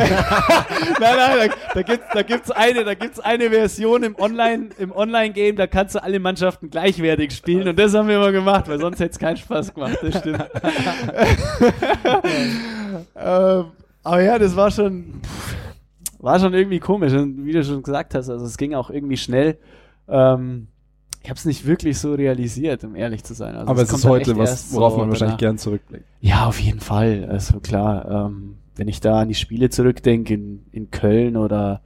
nein, da, da, gibt's, da gibt's eine, da gibt's eine Version im Online, im Online-Game, da kannst du alle Mannschaften gleichwertig spielen und das haben wir immer gemacht, weil sonst hätte es keinen Spaß gemacht, das stimmt. [laughs] ähm, aber ja, das war schon, war schon irgendwie komisch und wie du schon gesagt hast, also es ging auch irgendwie schnell. Ähm, ich habe es nicht wirklich so realisiert, um ehrlich zu sein. Also Aber es ist heute was, worauf so man wahrscheinlich gern zurückblickt. Ja, auf jeden Fall. Also klar, ähm, wenn ich da an die Spiele zurückdenke in, in Köln oder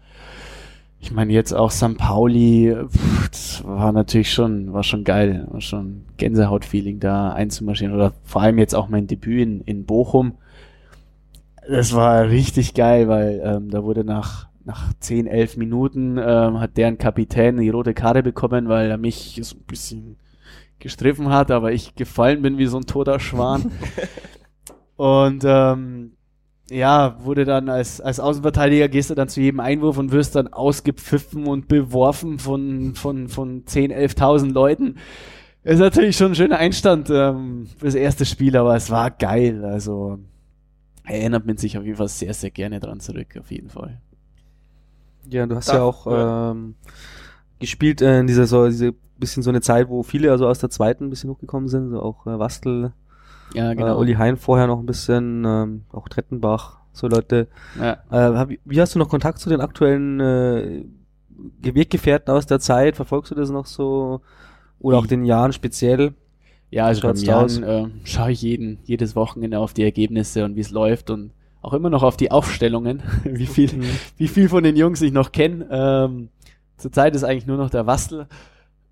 ich meine jetzt auch St. Pauli, pff, das war natürlich schon, war schon geil, war schon Gänsehaut-Feeling da einzumarschieren oder vor allem jetzt auch mein Debüt in, in Bochum. Das war richtig geil, weil ähm, da wurde nach nach 10, 11 Minuten ähm, hat deren Kapitän die rote Karte bekommen, weil er mich so ein bisschen gestriffen hat, aber ich gefallen bin wie so ein toter Schwan. [laughs] und ähm, ja, wurde dann als, als Außenverteidiger gehst du dann zu jedem Einwurf und wirst dann ausgepfiffen und beworfen von, von, von 10, 11.000 Leuten. Ist natürlich schon ein schöner Einstand ähm, fürs erste Spiel, aber es war geil. Also erinnert man sich auf jeden Fall sehr, sehr gerne dran zurück, auf jeden Fall. Ja, du hast da, ja auch ja. Ähm, gespielt äh, in dieser so diese bisschen so eine Zeit, wo viele also aus der zweiten ein bisschen hochgekommen sind, so auch äh, Wastel, ja, genau. äh, Uli Hein vorher noch ein bisschen, ähm, auch Trettenbach, so Leute. Ja. Äh, hab, wie hast du noch Kontakt zu den aktuellen äh, Weggefährten aus der Zeit? Verfolgst du das noch so? Oder auch den Jahren speziell? Ja, also beim Jahren äh, schaue ich jeden, jedes Wochenende auf die Ergebnisse und wie es läuft und auch immer noch auf die Aufstellungen, [laughs] wie viel, mhm. wie viel von den Jungs ich noch kenne. Ähm, zurzeit ist eigentlich nur noch der Wastel.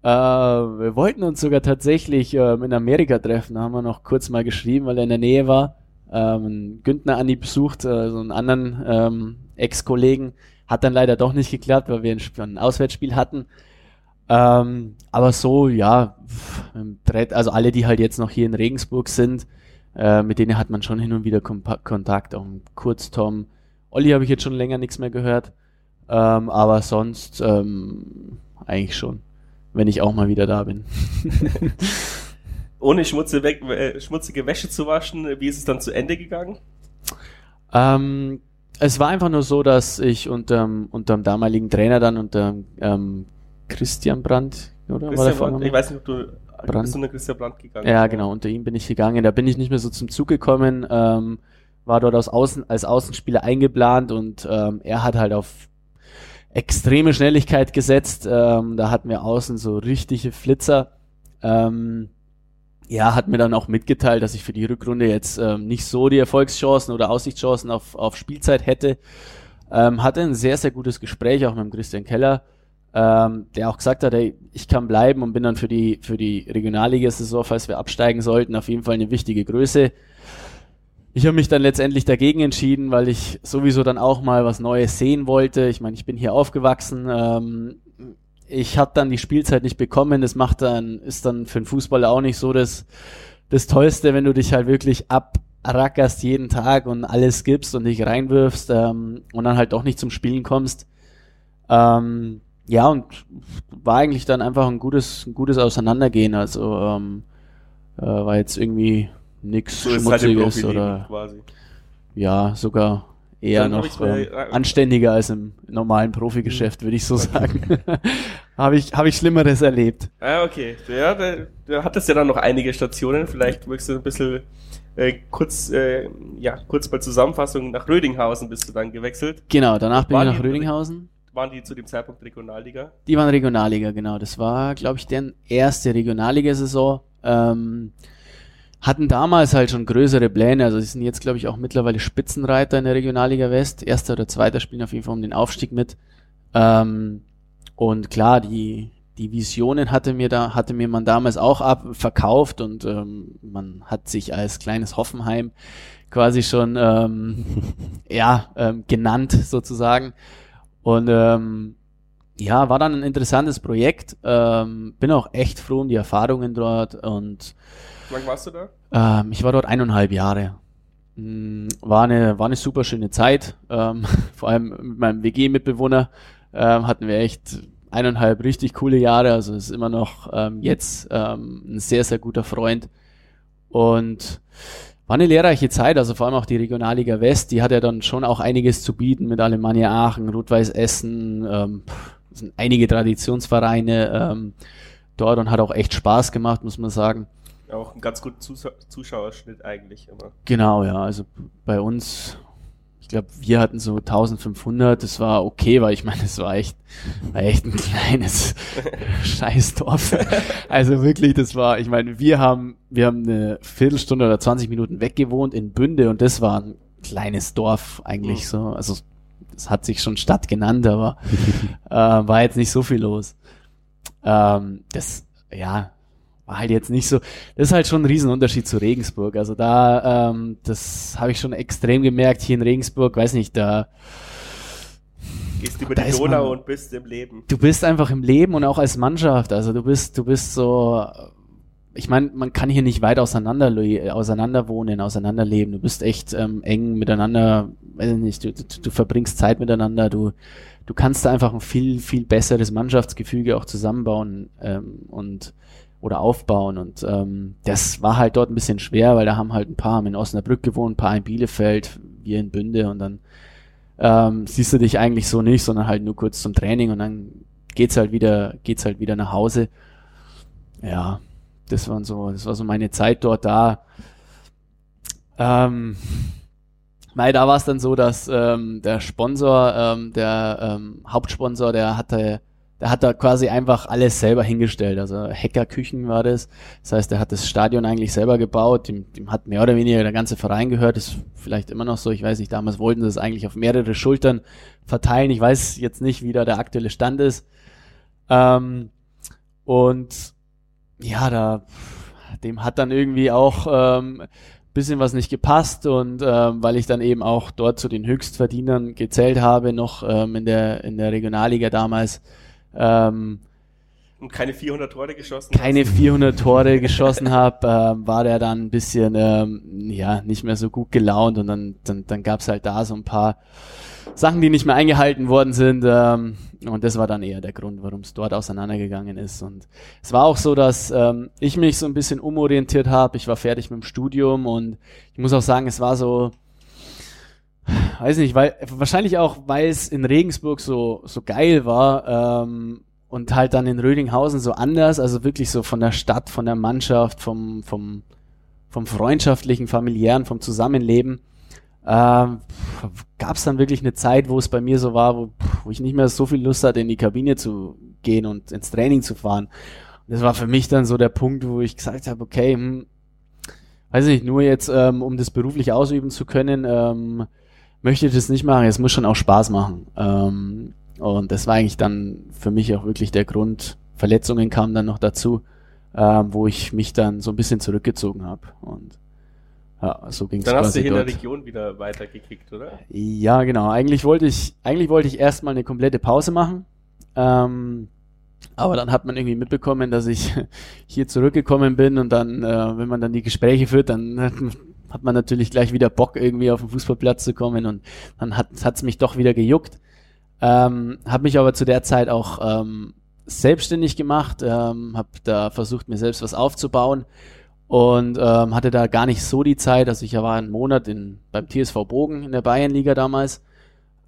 Äh, wir wollten uns sogar tatsächlich ähm, in Amerika treffen, da haben wir noch kurz mal geschrieben, weil er in der Nähe war. Ähm, Güntner Andi besucht, äh, so einen anderen ähm, Ex-Kollegen. Hat dann leider doch nicht geklappt, weil wir ein, ein Auswärtsspiel hatten. Ähm, aber so, ja, also alle, die halt jetzt noch hier in Regensburg sind, äh, mit denen hat man schon hin und wieder Kontakt. Auch kurz Tom. Olli habe ich jetzt schon länger nichts mehr gehört. Ähm, aber sonst ähm, eigentlich schon, wenn ich auch mal wieder da bin. [laughs] Ohne schmutzige, weg, äh, schmutzige Wäsche zu waschen, wie ist es dann zu Ende gegangen? Ähm, es war einfach nur so, dass ich unter dem damaligen Trainer dann unter ähm, Christian Brandt, oder? Christian Brandt, ich weiß nicht, ob du Brand. Bist unter Christian Brandt gegangen? Ja, genau, unter ihm bin ich gegangen. Da bin ich nicht mehr so zum Zug gekommen, ähm, war dort aus Außen, als Außenspieler eingeplant und ähm, er hat halt auf extreme Schnelligkeit gesetzt. Ähm, da hatten wir außen so richtige Flitzer. Ähm, ja, hat mir dann auch mitgeteilt, dass ich für die Rückrunde jetzt ähm, nicht so die Erfolgschancen oder Aussichtschancen auf, auf Spielzeit hätte. Ähm, hatte ein sehr, sehr gutes Gespräch auch mit dem Christian Keller ähm, der auch gesagt hat, ey, ich kann bleiben und bin dann für die, für die Regionalliga-Saison, falls wir absteigen sollten, auf jeden Fall eine wichtige Größe. ich habe mich dann letztendlich dagegen entschieden, weil ich sowieso dann auch mal was Neues sehen wollte. Ich meine, ich bin hier aufgewachsen. Ähm, ich habe dann die Spielzeit nicht bekommen. Das macht dann, ist dann für einen Fußballer auch nicht so das, das Tollste, wenn du dich halt wirklich abrackerst jeden Tag und alles gibst und dich reinwirfst ähm, und dann halt auch nicht zum Spielen kommst. Ähm, ja, und war eigentlich dann einfach ein gutes, ein gutes Auseinandergehen. Also ähm, äh, war jetzt irgendwie nichts so Schmutziges halt oder quasi. ja, sogar eher Dann noch ähm, anständiger als im normalen Profigeschäft, würde ich so sagen. [laughs] habe ich, hab ich Schlimmeres erlebt. Ah, okay. Ja, da, da hat es ja dann noch einige Stationen. Vielleicht möchtest du ein bisschen äh, kurz, äh, ja, kurz bei Zusammenfassung nach Rödinghausen bist du dann gewechselt. Genau, danach bin ich nach Rödinghausen. Waren die zu dem Zeitpunkt Regionalliga? Die waren Regionalliga, genau. Das war, glaube ich, deren erste Regionalliga-Saison. Ähm, hatten damals halt schon größere Pläne. Also sie sind jetzt, glaube ich, auch mittlerweile Spitzenreiter in der Regionalliga West. Erster oder zweiter spielen auf jeden Fall um den Aufstieg mit. Ähm, und klar, die, die Visionen hatte mir da, hatte mir man damals auch ab, verkauft und ähm, man hat sich als kleines Hoffenheim quasi schon ähm, [laughs] ja, ähm, genannt sozusagen. Und ähm, ja, war dann ein interessantes Projekt. Ähm, bin auch echt froh um die Erfahrungen dort und wie lange warst du da? Ähm, ich war dort eineinhalb Jahre. Mm, war eine, war eine super schöne Zeit. Ähm, [laughs] vor allem mit meinem WG-Mitbewohner ähm, hatten wir echt eineinhalb richtig coole Jahre. Also ist immer noch ähm, jetzt ähm, ein sehr, sehr guter Freund. Und war eine lehrreiche Zeit, also vor allem auch die Regionalliga West, die hat ja dann schon auch einiges zu bieten mit Alemannia Aachen, Rot-Weiß Essen, ähm, sind einige Traditionsvereine ähm, dort und hat auch echt Spaß gemacht, muss man sagen. Auch ein ganz guter Zuschauerschnitt eigentlich immer. Genau, ja. Also bei uns, glaube, wir hatten so 1500. Das war okay, weil ich meine, es war echt, war echt ein kleines [laughs] Scheißdorf. Also wirklich, das war, ich meine, wir haben, wir haben eine Viertelstunde oder 20 Minuten weggewohnt in Bünde und das war ein kleines Dorf eigentlich mhm. so. Also es hat sich schon Stadt genannt, aber [laughs] äh, war jetzt nicht so viel los. Ähm, das, ja, war halt jetzt nicht so. Das ist halt schon ein Riesenunterschied zu Regensburg. Also da, ähm, das habe ich schon extrem gemerkt hier in Regensburg. Weiß nicht, da gehst über die Donau man, und bist im Leben. Du bist einfach im Leben und auch als Mannschaft. Also du bist, du bist so. Ich meine, man kann hier nicht weit auseinander, auseinander wohnen, auseinanderleben. Du bist echt ähm, eng miteinander, weiß nicht, du, du, du verbringst Zeit miteinander, du, du kannst da einfach ein viel, viel besseres Mannschaftsgefüge auch zusammenbauen ähm, und oder aufbauen. Und ähm, das war halt dort ein bisschen schwer, weil da haben halt ein paar haben in Osnabrück gewohnt, ein paar in Bielefeld, wir in Bünde und dann ähm, siehst du dich eigentlich so nicht, sondern halt nur kurz zum Training und dann geht's halt wieder, geht's halt wieder nach Hause. Ja, das waren so, das war so meine Zeit dort da. Ähm, Mei, da war es dann so, dass ähm, der Sponsor, ähm, der ähm, Hauptsponsor, der hatte der hat da quasi einfach alles selber hingestellt. Also Hackerküchen war das. Das heißt, er hat das Stadion eigentlich selber gebaut. Dem, dem hat mehr oder weniger der ganze Verein gehört. Das ist vielleicht immer noch so. Ich weiß nicht, damals wollten sie es eigentlich auf mehrere Schultern verteilen. Ich weiß jetzt nicht, wie da der aktuelle Stand ist. Ähm, und ja, da dem hat dann irgendwie auch ähm, bisschen was nicht gepasst und ähm, weil ich dann eben auch dort zu den Höchstverdienern gezählt habe, noch ähm, in der in der Regionalliga damals, ähm, und keine 400 Tore geschossen keine hast. 400 Tore geschossen habe, [laughs] ähm, war der dann ein bisschen ähm, ja nicht mehr so gut gelaunt und dann dann, dann gab es halt da so ein paar Sachen, die nicht mehr eingehalten worden sind ähm, und das war dann eher der Grund, warum es dort auseinandergegangen ist und es war auch so, dass ähm, ich mich so ein bisschen umorientiert habe. Ich war fertig mit dem Studium und ich muss auch sagen, es war so weiß nicht, weil wahrscheinlich auch, weil es in Regensburg so so geil war ähm, und halt dann in Rödinghausen so anders, also wirklich so von der Stadt, von der Mannschaft, vom vom vom freundschaftlichen, familiären, vom Zusammenleben. Ähm, Gab es dann wirklich eine Zeit, wo es bei mir so war, wo, wo ich nicht mehr so viel Lust hatte, in die Kabine zu gehen und ins Training zu fahren. Und das war für mich dann so der Punkt, wo ich gesagt habe, okay, hm, weiß nicht, nur jetzt, ähm, um das beruflich ausüben zu können, ähm, möchte das nicht machen, es muss schon auch Spaß machen. Ähm, und das war eigentlich dann für mich auch wirklich der Grund. Verletzungen kamen dann noch dazu, ähm, wo ich mich dann so ein bisschen zurückgezogen habe. Und Ja, so ging es Dann hast du hier dort. in der Region wieder weitergekickt, oder? Ja, genau. Eigentlich wollte ich, eigentlich wollte ich erstmal eine komplette Pause machen. Ähm, aber dann hat man irgendwie mitbekommen, dass ich [laughs] hier zurückgekommen bin und dann, äh, wenn man dann die Gespräche führt, dann [laughs] hat man natürlich gleich wieder Bock, irgendwie auf den Fußballplatz zu kommen und dann hat es mich doch wieder gejuckt. Ähm, habe mich aber zu der Zeit auch ähm, selbstständig gemacht, ähm, habe da versucht, mir selbst was aufzubauen und ähm, hatte da gar nicht so die Zeit. Also ich war einen Monat in, beim TSV Bogen in der Bayernliga damals.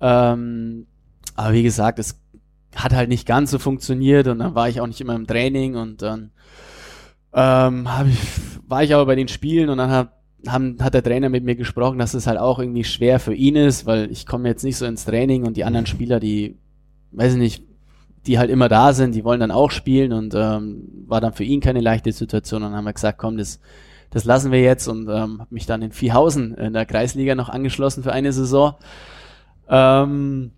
Ähm, aber wie gesagt, es hat halt nicht ganz so funktioniert und dann war ich auch nicht immer im Training und dann ähm, ich, war ich aber bei den Spielen und dann hat, haben, hat der Trainer mit mir gesprochen, dass es halt auch irgendwie schwer für ihn ist, weil ich komme jetzt nicht so ins Training und die anderen Spieler, die, weiß ich nicht, die halt immer da sind, die wollen dann auch spielen und ähm, war dann für ihn keine leichte Situation und dann haben wir gesagt, komm, das, das lassen wir jetzt und ähm, habe mich dann in Viehhausen in der Kreisliga noch angeschlossen für eine Saison. Ähm,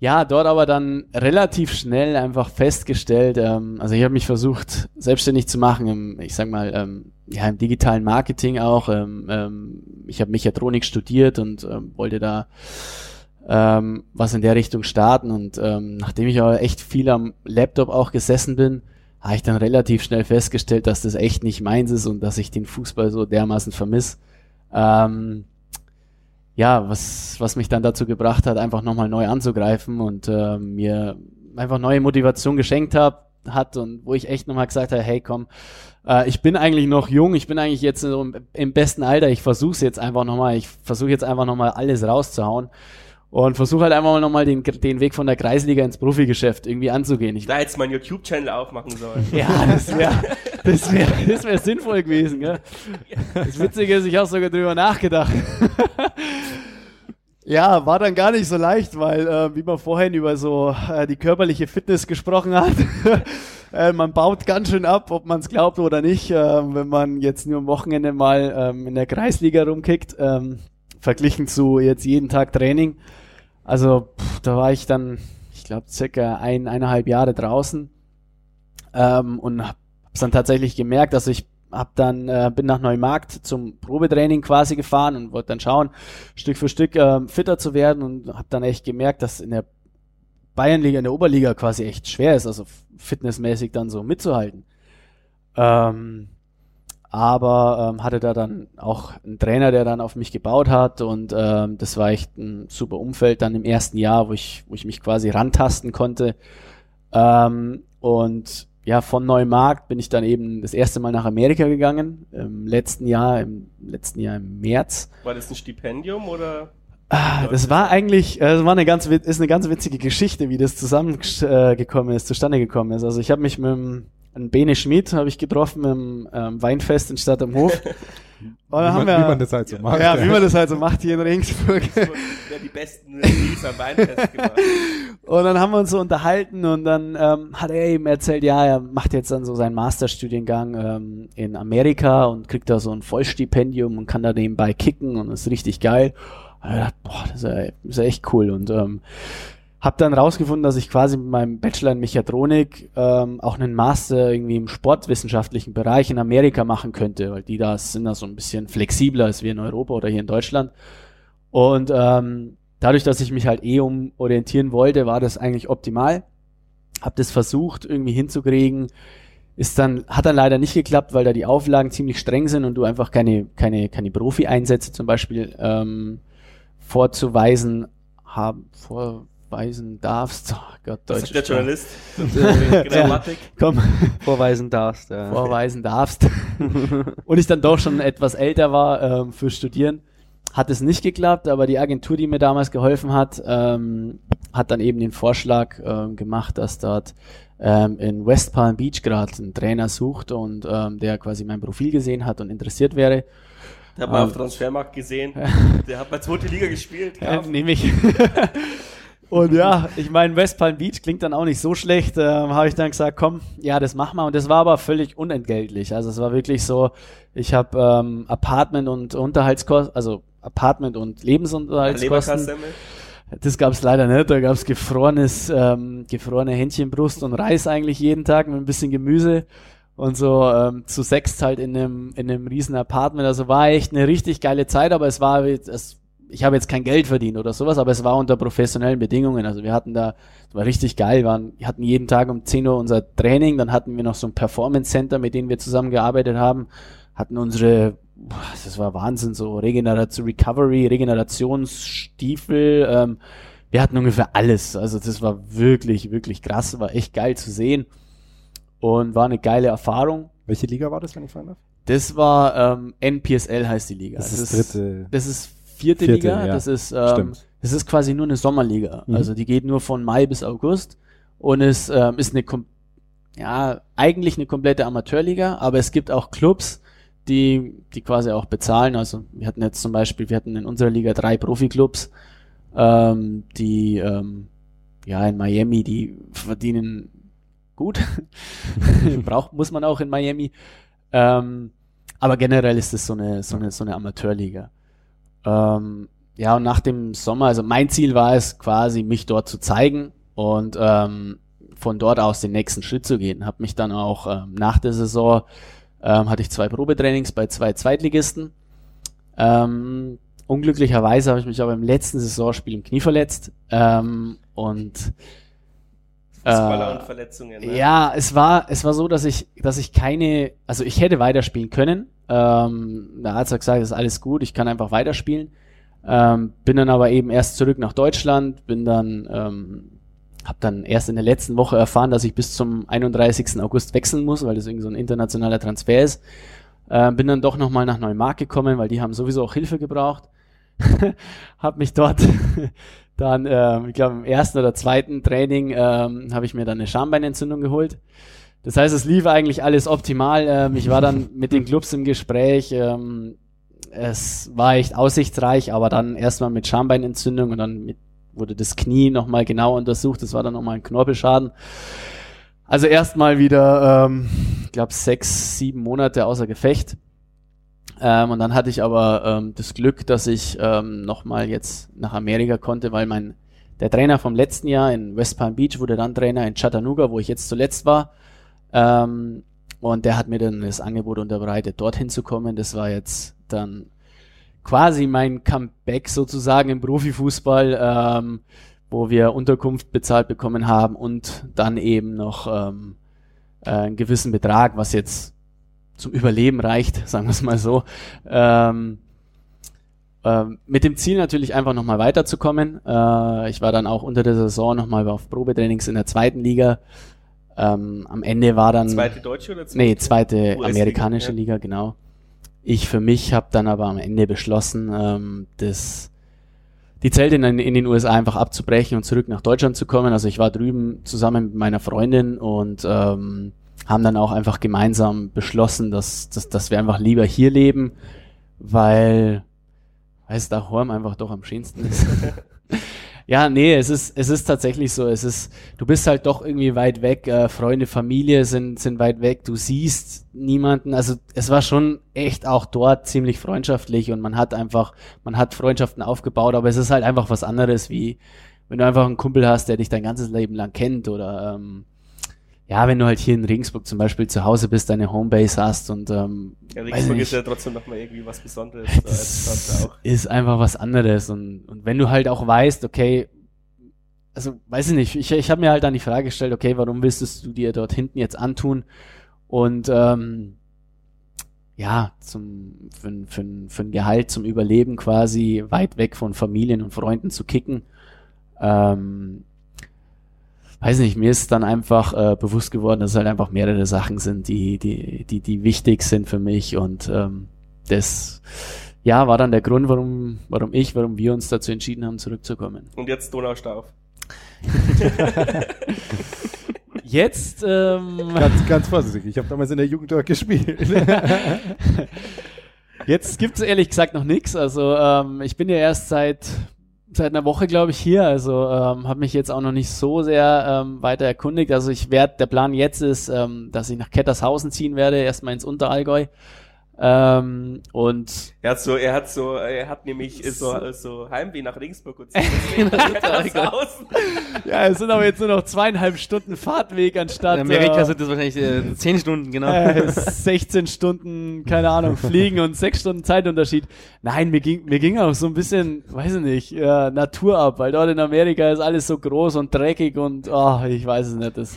ja, dort aber dann relativ schnell einfach festgestellt, ähm, also ich habe mich versucht, selbstständig zu machen, im, ich sag mal, ähm, ja, im digitalen Marketing auch. Ähm, ähm, ich habe Mechatronik studiert und ähm, wollte da ähm, was in der Richtung starten. Und ähm, nachdem ich aber echt viel am Laptop auch gesessen bin, habe ich dann relativ schnell festgestellt, dass das echt nicht meins ist und dass ich den Fußball so dermaßen vermiss. Ähm, ja, was, was mich dann dazu gebracht hat, einfach nochmal neu anzugreifen und äh, mir einfach neue Motivation geschenkt hab, hat und wo ich echt nochmal gesagt habe, hey komm, äh, ich bin eigentlich noch jung, ich bin eigentlich jetzt so im, im besten Alter, ich versuche jetzt einfach nochmal, ich versuche jetzt einfach nochmal alles rauszuhauen und versuche halt einfach mal nochmal den, den Weg von der Kreisliga ins Profigeschäft irgendwie anzugehen. Ich da jetzt mein YouTube-Channel aufmachen sollen. [laughs] Ja, das wäre das wär, das wär sinnvoll gewesen. Gell? Das Witzige ist, ich habe sogar drüber nachgedacht. [laughs] Ja, war dann gar nicht so leicht, weil, äh, wie man vorhin über so äh, die körperliche Fitness gesprochen hat, [laughs] äh, man baut ganz schön ab, ob man es glaubt oder nicht, äh, wenn man jetzt nur am Wochenende mal ähm, in der Kreisliga rumkickt, ähm, verglichen zu jetzt jeden Tag Training. Also pff, da war ich dann, ich glaube, circa ein, eineinhalb Jahre draußen ähm, und habe dann tatsächlich gemerkt, dass ich hab dann äh, bin nach Neumarkt zum Probetraining quasi gefahren und wollte dann schauen, Stück für Stück äh, fitter zu werden und habe dann echt gemerkt, dass in der Bayernliga, in der Oberliga quasi echt schwer ist, also fitnessmäßig dann so mitzuhalten. Ähm, aber ähm, hatte da dann auch einen Trainer, der dann auf mich gebaut hat und ähm, das war echt ein super Umfeld dann im ersten Jahr, wo ich, wo ich mich quasi rantasten konnte. Ähm, und ja, von Neumarkt bin ich dann eben das erste Mal nach Amerika gegangen, im letzten Jahr, im letzten Jahr im März. War das ein Stipendium oder? Ah, das war eigentlich, äh, das war eine ganz, ist eine ganz witzige Geschichte, wie das zusammengekommen ist, zustande gekommen ist. Also ich habe mich mit dem einen Bene Schmidt habe ich getroffen im ähm, Weinfest in Stadt am Hof. [laughs] Und wie, man, wir, wie man das halt so macht. Ja, wie man das halt so macht hier in Regensburg. Ja, die besten Release am Weinfest gemacht. Und dann haben wir uns so unterhalten und dann ähm, hat er eben erzählt, ja, er macht jetzt dann so seinen Masterstudiengang ähm, in Amerika und kriegt da so ein Vollstipendium und kann da nebenbei kicken und ist richtig geil. Und ich dachte, boah, das ist ja, das ist ja echt cool. Und ähm, habe dann rausgefunden, dass ich quasi mit meinem Bachelor in Mechatronik ähm, auch einen Master irgendwie im sportwissenschaftlichen Bereich in Amerika machen könnte, weil die da sind da so ein bisschen flexibler als wir in Europa oder hier in Deutschland. Und ähm, dadurch, dass ich mich halt eh umorientieren wollte, war das eigentlich optimal. Hab das versucht irgendwie hinzukriegen, ist dann hat dann leider nicht geklappt, weil da die Auflagen ziemlich streng sind und du einfach keine keine keine Profi-Einsätze zum Beispiel ähm, vorzuweisen haben vor vorweisen darfst. [laughs] Oh Gott, Deutsch. Das ist der Journalist. [laughs] Grammatik. Ja, komm. Vorweisen darfst. Ja. Vorweisen darfst. [laughs] und ich dann doch schon etwas älter war ähm, für Studieren, hat es nicht geklappt, aber die Agentur, die mir damals geholfen hat, ähm, hat dann eben den Vorschlag ähm, gemacht, dass dort ähm, in West Palm Beach gerade einen Trainer sucht und ähm, der quasi mein Profil gesehen hat und interessiert wäre. Der hat man um, auf Transfermarkt gesehen. Der hat bei zweite Liga gespielt. Ja, nehme ich. Und ja, ich meine, West Palm Beach klingt dann auch nicht so schlecht. Ähm, habe ich dann gesagt, komm, ja, das machen wir. Und das war aber völlig unentgeltlich. Also es war wirklich so, ich habe ähm, Apartment und Unterhaltskosten, also Apartment und Lebensunterhaltskosten. Das gab es leider nicht. Da gab es gefrorenes, ähm, gefrorene Hähnchenbrust und Reis eigentlich jeden Tag mit ein bisschen Gemüse. und so ähm, zu sechst halt in einem, in einem riesen Apartment. Also war echt eine richtig geile Zeit, aber es war, es, ich habe jetzt kein Geld verdient oder sowas, aber es war unter professionellen Bedingungen. Also wir hatten da, es war richtig geil, wir, waren, wir hatten jeden Tag um 10 Uhr unser Training, dann hatten wir noch so ein Performance Center, mit dem wir zusammengearbeitet haben, hatten unsere, das war Wahnsinn, so Regeneration, Recovery, Regenerationsstiefel, ähm, wir hatten ungefähr alles. Also das war wirklich, wirklich krass, war echt geil zu sehen und war eine geile Erfahrung. Welche Liga war das, wenn ich fragen darf? Das war ähm, NPSL heißt die Liga. Das, das ist dritte. Das ist vierte, vierte Liga. Ja. Das ist ähm, das ist quasi nur eine Sommerliga. Mhm. Also die geht nur von Mai bis August und es ähm, ist eine ja eigentlich eine komplette Amateurliga, aber es gibt auch Clubs, die die quasi auch bezahlen. Also wir hatten jetzt zum Beispiel, wir hatten in unserer Liga drei Profiklubs ähm, die ähm, ja in Miami, die verdienen gut. [laughs] Braucht, muss man auch in Miami. Ähm, aber generell ist es so eine, so eine, so eine Amateurliga. Ähm, ja, und nach dem Sommer, also mein Ziel war es quasi, mich dort zu zeigen und ähm, von dort aus den nächsten Schritt zu gehen. Habe mich dann auch ähm, nach der Saison, ähm, hatte ich zwei Probetrainings bei zwei Zweitligisten. Ähm, Unglücklicherweise habe ich mich aber im letzten Saisonspiel im Knie verletzt. Ähm, und Fußballer äh, und Verletzungen. Ne? Ja, es war, es war so, dass ich, dass ich keine, also ich hätte weiterspielen können. Ähm, der Arzt hat gesagt, das ist alles gut, ich kann einfach weiterspielen. Ähm, bin dann aber eben erst zurück nach Deutschland, bin dann, ähm, habe dann erst in der letzten Woche erfahren, dass ich bis zum 31. August wechseln muss, weil das irgendwie so ein internationaler Transfer ist. Äh, bin dann doch nochmal nach Neumark gekommen, weil die haben sowieso auch Hilfe gebraucht. [laughs] habe mich dort [laughs] dann, ähm, ich glaube, im ersten oder zweiten Training ähm, habe ich mir dann eine Schambeinentzündung geholt. Das heißt, es lief eigentlich alles optimal. Ähm, ich war dann mit den Clubs im Gespräch. Ähm, es war echt aussichtsreich, aber dann erstmal mit Schambeinentzündung und dann mit, wurde das Knie nochmal genau untersucht. Das war dann nochmal ein Knorpelschaden. Also erstmal wieder, ähm, ich glaube, sechs, sieben Monate außer Gefecht. Ähm, und dann hatte ich aber ähm, das Glück, dass ich ähm, nochmal jetzt nach Amerika konnte, weil mein der Trainer vom letzten Jahr in West Palm Beach wurde dann Trainer in Chattanooga, wo ich jetzt zuletzt war. Ähm, und der hat mir dann das Angebot unterbreitet, dorthin zu kommen. Das war jetzt dann quasi mein Comeback sozusagen im Profifußball, ähm, wo wir Unterkunft bezahlt bekommen haben und dann eben noch ähm, äh, einen gewissen Betrag, was jetzt zum Überleben reicht, [laughs] sagen wir es mal so. Ähm, ähm, mit dem Ziel natürlich einfach nochmal weiterzukommen. Äh, ich war dann auch unter der Saison nochmal auf Probetrainings in der zweiten Liga. Ähm, am Ende war dann... Zweite deutsche oder zweite? Nee, zweite amerikanische ja. Liga, genau. Ich für mich habe dann aber am Ende beschlossen, ähm, das, die Zelte in, in, den USA einfach abzubrechen und zurück nach Deutschland zu kommen. Also ich war drüben zusammen mit meiner Freundin und ähm, haben dann auch einfach gemeinsam beschlossen, dass, dass, dass wir einfach lieber hier leben, weil, es da Horm einfach doch am schönsten ist. [laughs] ja, nee, es ist, es ist tatsächlich so. Es ist, du bist halt doch irgendwie weit weg. Äh, Freunde, Familie sind, sind weit weg. Du siehst niemanden. Also es war schon echt auch dort ziemlich freundschaftlich und man hat einfach, man hat Freundschaften aufgebaut, aber es ist halt einfach was anderes, wie wenn du einfach einen Kumpel hast, der dich dein ganzes Leben lang kennt oder ähm, ja, wenn du halt hier in Regensburg zum Beispiel zu Hause bist, deine Homebase hast und ähm, ja, Regensburg ist ja trotzdem nochmal irgendwie was Besonderes. Das ist einfach was anderes und, und wenn du halt auch weißt, okay, also weiß ich nicht, ich, ich habe mir halt dann die Frage gestellt, okay, warum willst du dir dort hinten jetzt antun und ähm, ja, zum, für, für, für ein Gehalt zum Überleben quasi weit weg von Familien und Freunden zu kicken. Ähm, weiß nicht, mir ist dann einfach äh, bewusst geworden, dass es halt einfach mehrere Sachen sind, die, die, die, die wichtig sind für mich und ähm, das ja, war dann der Grund, warum, warum ich, warum wir uns dazu entschieden haben, zurückzukommen. Und jetzt Donaustauf. [laughs] jetzt ähm, ganz, ganz vorsichtig. Ich habe damals in der Jugend dort gespielt. [laughs] jetzt gibt es ehrlich gesagt noch nichts. Also ähm, ich bin ja erst seit seit einer Woche, glaube ich, hier. Also ähm, habe mich jetzt auch noch nicht so sehr ähm, weiter erkundigt. Also ich werde, der Plan jetzt ist, ähm, dass ich nach Kettershausen ziehen werde, erstmal ins Unterallgäu. Ähm, und er hat so, er hat so, er hat nämlich so, so Heimweh nach Regensburg und [laughs] [laughs] ja, es sind aber jetzt nur noch zweieinhalb Stunden Fahrtweg anstatt. In Amerika äh, sind das wahrscheinlich äh, zehn Stunden, genau. Äh, 16 Stunden, keine Ahnung, fliegen und sechs Stunden Zeitunterschied. Nein, mir ging, mir ging auch so ein bisschen, weiß ich nicht, äh, Natur ab, weil dort in Amerika ist alles so groß und dreckig und, oh, ich weiß es nicht, das.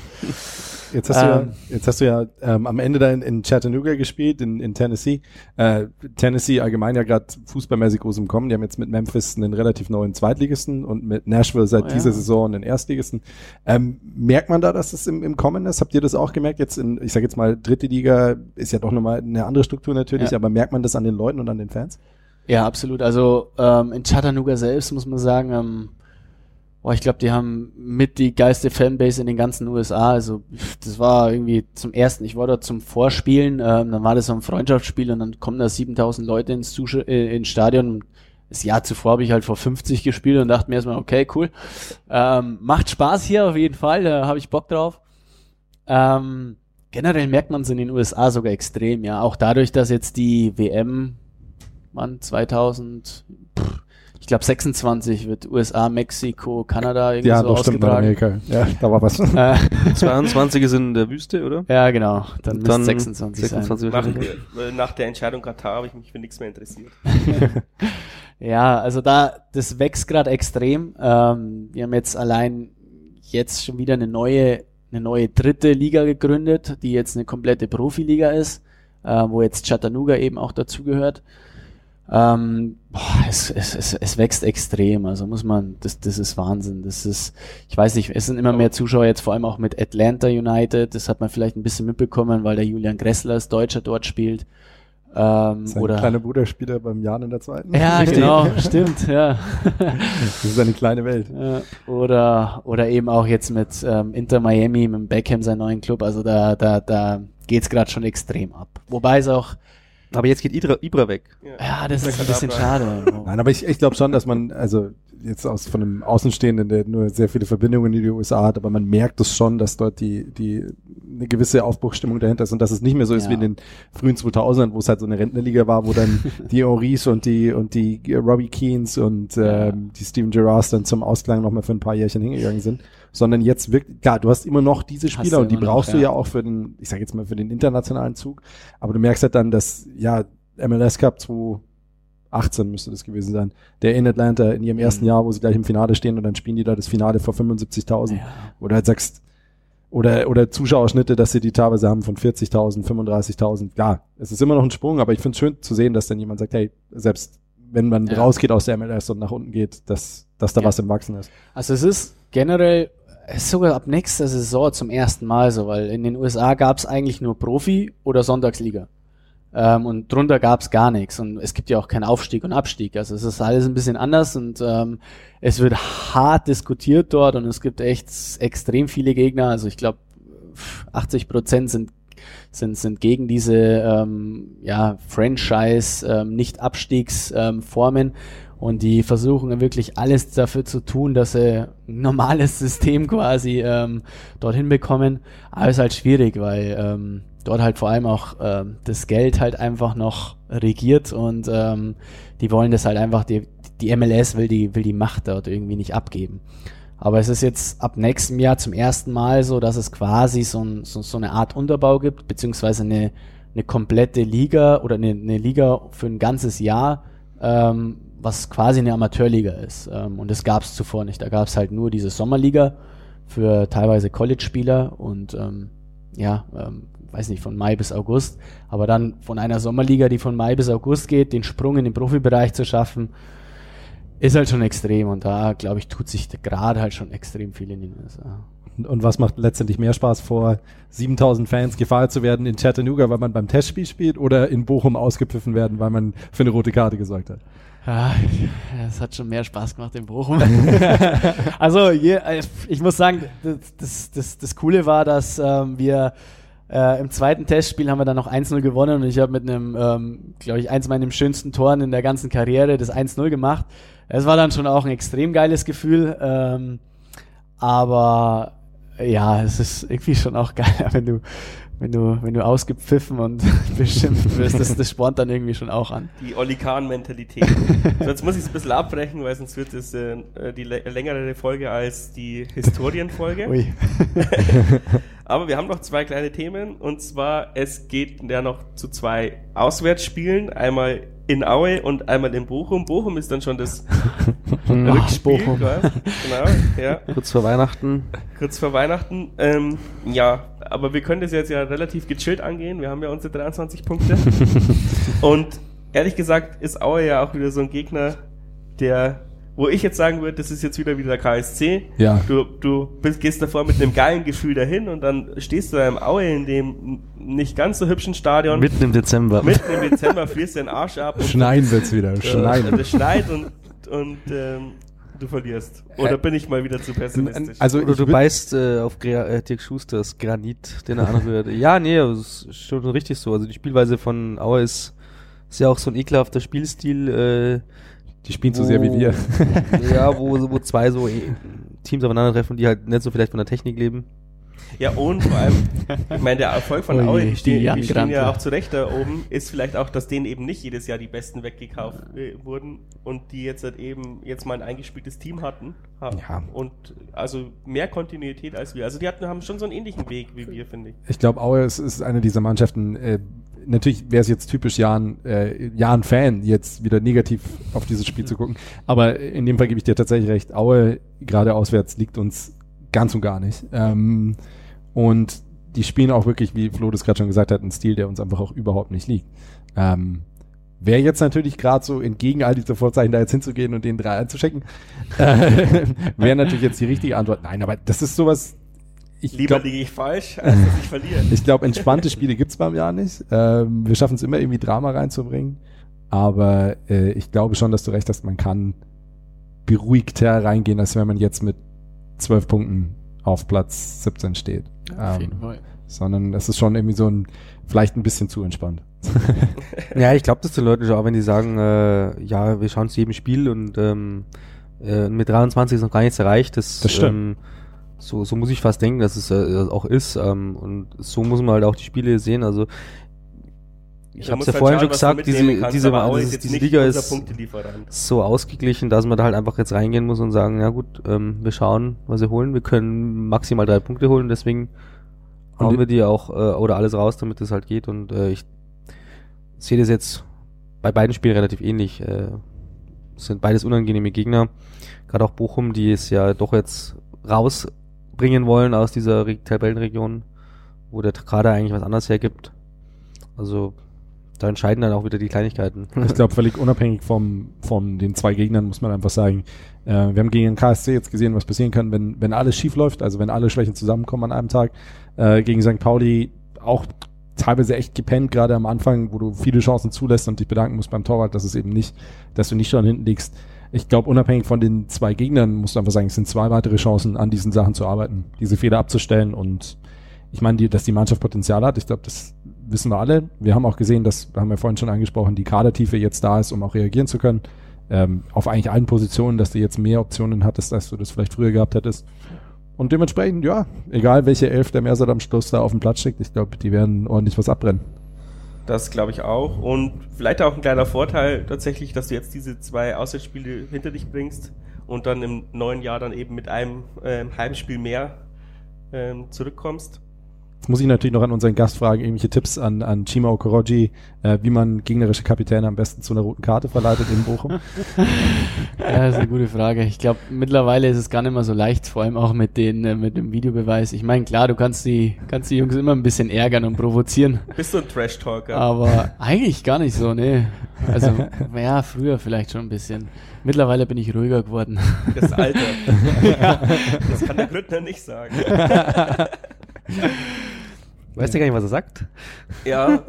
Jetzt hast ähm, du ja, ähm. jetzt hast du ja ähm, am Ende da in, in Chattanooga gespielt, in, in Tennessee. Äh, Tennessee allgemein ja gerade fußballmäßig groß im Kommen. Die haben jetzt mit Memphis einen relativ neuen Zweitligisten und mit Nashville seit oh, dieser ja. Saison einen Erstligisten. Ähm, merkt man da, dass es im, im Kommen ist? Habt ihr das auch gemerkt? Jetzt in, ich sage jetzt mal, dritte Liga ist ja doch nochmal eine andere Struktur natürlich, ja. aber merkt man das an den Leuten und an den Fans? Ja, absolut. Also ähm, in Chattanooga selbst muss man sagen, ähm, Boah, ich glaube, die haben mit die geilste Fanbase in den ganzen USA. Also das war irgendwie zum ersten, ich war dort zum Vorspielen, ähm, dann war das so ein Freundschaftsspiel und dann kommen da 7000 Leute ins, Zusch äh, ins Stadion. Das Jahr zuvor habe ich halt vor 50 gespielt und dachte mir erstmal, okay, cool. Ähm, macht Spaß hier auf jeden Fall, da habe ich Bock drauf. Ähm, generell merkt man es in den USA sogar extrem, ja. Auch dadurch, dass jetzt die WM, wann, 2000, pff, ich glaube 26 wird USA, Mexiko, Kanada irgendwie ja, so ausgetragen. Stimmt, ja, da war was. [laughs] 22 ist in der Wüste, oder? Ja, genau. Dann, dann 26, 26 sein. Nach, nach, der Entscheidung Katar habe ich mich für nichts mehr interessiert. [laughs] ja, also da, das wächst gerade extrem. Ähm, wir haben jetzt allein jetzt schon wieder eine neue, eine neue dritte Liga gegründet, die jetzt eine komplette Profiliga ist, äh, wo jetzt Chattanooga eben auch dazugehört. Ähm, boah, es, es, es, es wächst extrem, also muss man, das, das ist Wahnsinn. Das ist, ich weiß nicht, es sind immer mehr Zuschauer jetzt vor allem auch mit Atlanta United, das hat man vielleicht ein bisschen mitbekommen, weil der Julian Gressler als Deutscher dort spielt. Ähm, Sein oder kleiner Bruder spielt er beim Jan in der zweiten. Ja, [laughs] genau, stimmt, ja. das ist eine kleine Welt. Ja, oder, oder eben auch jetzt mit ähm, Inter Miami, mit Beckham, seinen neuen Club, also da, da, da geht's gerade schon extrem ab. Wobei es auch, aber jetzt geht Ibra, Ibra weg. Ja, das ist ein bisschen schade. Nein, aber ich, ich glaube schon, dass man, also jetzt aus von einem Außenstehenden, der nur sehr viele Verbindungen in die USA hat, aber man merkt es schon, dass dort die, die eine gewisse Aufbruchstimmung dahinter ist und dass es nicht mehr so ist ja. wie in den frühen 2000ern, wo es halt so eine Rentnerliga war, wo dann [laughs] die Henrys und die und die Robbie Keens und ähm, die Steven Gerrards dann zum Ausklang nochmal für ein paar Jährchen hingegangen sind, sondern jetzt wirklich, klar, du hast immer noch diese Spieler und die brauchst noch, du ja. ja auch für den, ich sag jetzt mal für den internationalen Zug, aber du merkst halt dann, dass ja MLS Cup 2 18 müsste das gewesen sein, der in Atlanta in ihrem ersten mhm. Jahr, wo sie gleich im Finale stehen und dann spielen die da das Finale vor 75.000. Ja. Oder halt sagst, oder, oder Zuschauerschnitte, dass sie die teilweise haben von 40.000, 35.000. Ja, es ist immer noch ein Sprung, aber ich finde es schön zu sehen, dass dann jemand sagt, hey, selbst wenn man ja. rausgeht aus der MLS und nach unten geht, dass, dass da ja. was im Wachsen ist. Also es ist generell ist sogar ab nächster Saison zum ersten Mal so, weil in den USA gab es eigentlich nur Profi oder Sonntagsliga. Ähm, und drunter gab es gar nichts. Und es gibt ja auch keinen Aufstieg und Abstieg. Also es ist alles ein bisschen anders und ähm, es wird hart diskutiert dort und es gibt echt extrem viele Gegner. Also ich glaube, 80 Prozent sind sind, sind gegen diese ähm, ja, Franchise, ähm, Nicht-Abstiegsformen. Ähm, und die versuchen wirklich alles dafür zu tun, dass sie ein normales [laughs] System quasi ähm, dorthin bekommen. Aber es ist halt schwierig, weil ähm, dort halt vor allem auch ähm, das Geld halt einfach noch regiert und ähm, die wollen das halt einfach, die, die MLS will die, will die Macht dort irgendwie nicht abgeben. Aber es ist jetzt ab nächstem Jahr zum ersten Mal so, dass es quasi so, ein, so, so eine Art Unterbau gibt, beziehungsweise eine, eine komplette Liga oder eine, eine Liga für ein ganzes Jahr, ähm, was quasi eine Amateurliga ist. Ähm, und das gab es zuvor nicht. Da gab es halt nur diese Sommerliga für teilweise College-Spieler und ähm, ja, ähm, weiß nicht, von Mai bis August, aber dann von einer Sommerliga, die von Mai bis August geht, den Sprung in den Profibereich zu schaffen, ist halt schon extrem und da, glaube ich, tut sich gerade halt schon extrem viel in den USA. Und was macht letztendlich mehr Spaß, vor 7000 Fans gefeiert zu werden in Chattanooga, weil man beim Testspiel spielt oder in Bochum ausgepfiffen werden, weil man für eine rote Karte gesorgt hat? Ja, es hat schon mehr Spaß gemacht in Bochum. [laughs] also je, äh, ich muss sagen, das, das, das Coole war, dass ähm, wir äh, Im zweiten Testspiel haben wir dann noch 1-0 gewonnen und ich habe mit einem, ähm, glaube ich, eins meiner schönsten Toren in der ganzen Karriere das 1-0 gemacht. Es war dann schon auch ein extrem geiles Gefühl, ähm, aber ja, es ist irgendwie schon auch geil, [laughs] wenn du, wenn du, wenn du ausgepfiffen und [laughs] beschimpft wirst, das, das spornt dann irgendwie schon auch an. Die Olli Kahn-Mentalität. [laughs] Sonst muss ich es ein bisschen abbrechen, weil sonst wird es äh, die längere Folge als die Historienfolge. Ui. [laughs] Aber wir haben noch zwei kleine Themen und zwar, es geht ja noch zu zwei Auswärtsspielen. Einmal in Aue und einmal in Bochum. Bochum ist dann schon das [laughs] Rückspiel. Bochum. Genau, ja. Kurz vor Weihnachten. Kurz vor Weihnachten. Ähm, ja, aber wir können das jetzt ja relativ gechillt angehen. Wir haben ja unsere 23 Punkte. [laughs] und ehrlich gesagt ist Aue ja auch wieder so ein Gegner, der wo ich jetzt sagen würde, das ist jetzt wieder wieder der KSC. Ja. Du, du bist, gehst davor mit einem geilen Gefühl dahin und dann stehst du da im Aue in dem nicht ganz so hübschen Stadion. Mitten im Dezember. Mitten im Dezember frierst du den Arsch ab. Schneien wird's wieder. Äh, Schneien. Und es schneit und, und ähm, du verlierst. Oder äh, bin ich mal wieder zu pessimistisch? Also Oder du beißt äh, auf Gra äh, Dirk Schusters Granit, den er anrührt. [laughs] ja, nee, das ist schon richtig so. Also die Spielweise von Aue ist, ist ja auch so ein ekelhafter Spielstil. Äh, die spielen wo, so sehr wie wir. ja, wo, [laughs] wo zwei so Teams aufeinandertreffen, die halt nicht so vielleicht von der Technik leben. Ja, und vor allem, ich meine, der Erfolg von oh Aue, die, stehen, die stehen ja auch zu Recht da oben, ist vielleicht auch, dass denen eben nicht jedes Jahr die Besten weggekauft äh, wurden und die jetzt halt eben jetzt mal ein eingespieltes Team hatten. Haben. Ja. Und also mehr Kontinuität als wir. Also die hatten, haben schon so einen ähnlichen Weg wie wir, finde ich. Ich glaube, Aue ist, ist eine dieser Mannschaften, äh, natürlich wäre es jetzt typisch Jan, äh, Jan Fan, jetzt wieder negativ auf dieses Spiel zu gucken. Aber in dem Fall gebe ich dir tatsächlich recht. Aue, gerade auswärts, liegt uns ganz und gar nicht. Ähm, und die spielen auch wirklich, wie Flo das gerade schon gesagt hat, einen Stil, der uns einfach auch überhaupt nicht liegt. Ähm, Wäre jetzt natürlich gerade so entgegen all dieser Vorzeichen da jetzt hinzugehen und den drei einzuschecken, [laughs] äh, wäre natürlich jetzt die richtige Antwort. Nein, aber das ist sowas, ich Lieber liege ich falsch, als dass ich verliere. [laughs] ich glaube, entspannte Spiele gibt's beim Jahr nicht. Ähm, wir schaffen es immer irgendwie Drama reinzubringen. Aber äh, ich glaube schon, dass du recht hast, man kann beruhigter reingehen, als wenn man jetzt mit zwölf Punkten auf Platz 17 steht. Ja, auf ähm, jeden Fall. Sondern es ist schon irgendwie so ein, vielleicht ein bisschen zu entspannt. [laughs] ja, ich glaube das den Leuten schon, auch wenn die sagen, äh, ja, wir schauen zu jedem Spiel und ähm, äh, mit 23 ist noch gar nichts erreicht. Das, das stimmt. Ähm, so, so muss ich fast denken, dass es äh, auch ist. Ähm, und so muss man halt auch die Spiele sehen. Also ich habe es ja halt vorhin schon gesagt, diese, kannst, diese, dieses, diese Liga ist so ausgeglichen, dass man da halt einfach jetzt reingehen muss und sagen, ja gut, ähm, wir schauen, was wir holen. Wir können maximal drei Punkte holen, deswegen hauen wir die auch äh, oder alles raus, damit es halt geht. Und äh, ich sehe das jetzt bei beiden Spielen relativ ähnlich. Äh, sind beides unangenehme Gegner. Gerade auch Bochum, die es ja doch jetzt raus bringen wollen aus dieser Re Tabellenregion, wo der Kader eigentlich was anderes hergibt. Also da entscheiden dann auch wieder die Kleinigkeiten. [laughs] Ich glaube, völlig unabhängig vom, von den zwei Gegnern muss man einfach sagen, äh, wir haben gegen den KSC jetzt gesehen, was passieren kann, wenn, wenn alles schief läuft, also wenn alle Schwächen zusammenkommen an einem Tag. Äh, gegen St. Pauli auch teilweise echt gepennt, gerade am Anfang, wo du viele Chancen zulässt und dich bedanken musst beim Torwart, dass es eben nicht, dass du nicht schon hinten liegst ich glaube, unabhängig von den zwei Gegnern, musst du einfach sagen, es sind zwei weitere Chancen, an diesen Sachen zu arbeiten, diese Fehler abzustellen und ich meine, dass die Mannschaft Potenzial hat, ich glaube, das wissen wir alle. Wir haben auch gesehen, dass, haben wir vorhin schon angesprochen, die Kadertiefe jetzt da ist, um auch reagieren zu können. Ähm, auf eigentlich allen Positionen, dass du jetzt mehr Optionen hattest, als du das vielleicht früher gehabt hättest. Und dementsprechend, ja, egal welche Elf der Mersat am Schluss da auf dem Platz steckt, ich glaube, die werden ordentlich was abbrennen. Das glaube ich auch. Und vielleicht auch ein kleiner Vorteil tatsächlich, dass du jetzt diese zwei Auswärtsspiele hinter dich bringst und dann im neuen Jahr dann eben mit einem äh, Heimspiel mehr ähm, zurückkommst. Jetzt muss ich natürlich noch an unseren Gast fragen, irgendwelche Tipps an, an Chima Okoroji, äh, wie man gegnerische Kapitäne am besten zu einer roten Karte verleitet in Bochum? [laughs] ja, das ist eine gute Frage. Ich glaube, mittlerweile ist es gar nicht mehr so leicht, vor allem auch mit, den, äh, mit dem Videobeweis. Ich meine, klar, du kannst die, kannst die Jungs immer ein bisschen ärgern und provozieren. Bist du ein Trash-Talker? Aber [laughs] eigentlich gar nicht so, ne. Also, ja, früher vielleicht schon ein bisschen. Mittlerweile bin ich ruhiger geworden. Das Alter. ja, [laughs] das kann der Gründner nicht sagen. Weißt du gar nicht, was er sagt? Ja,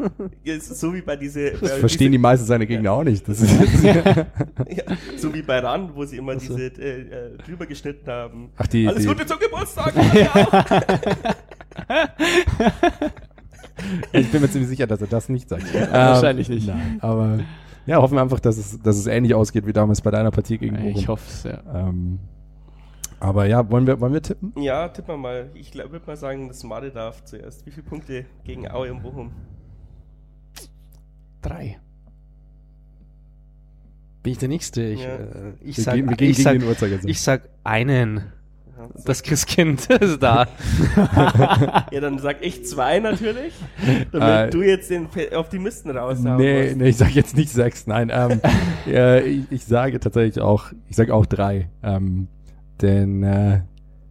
so wie bei diese. Das verstehen diese, die meisten seine Gegner auch nicht. Das [laughs] ist ja, [laughs] so wie bei RAN, wo sie immer also. diese äh, äh, drüber geschnitten haben. Ach, die, Alles die, Gute zum Geburtstag! [laughs] ich bin mir ziemlich sicher, dass er das nicht sagt. Ähm, Wahrscheinlich nicht. Nein, aber ja, hoffen wir einfach, dass es, dass es ähnlich ausgeht wie damals bei deiner Partie gegen Bochum. Ich hoffe es, ja. Ähm, Aber ja, wollen wir, wollen wir tippen? Ja, tippen wir mal. Ich würde mal sagen, das Made darf zuerst. Wie viele Punkte gegen Aue und Bochum? Drei. Bin ich der Nächste? Ich, ja. äh, ich wir sag, gehen, wir gehen ich, sag, ich sag einen. Das Christkind [laughs] ist da. [laughs] ja, dann sag ich zwei natürlich, damit äh, du jetzt den Optimisten raus Nee, nee, ich sag jetzt nicht sechs, nein. Ähm, [laughs] ja, ich, ich, sage tatsächlich auch, ich sage auch drei. Ähm, denn äh,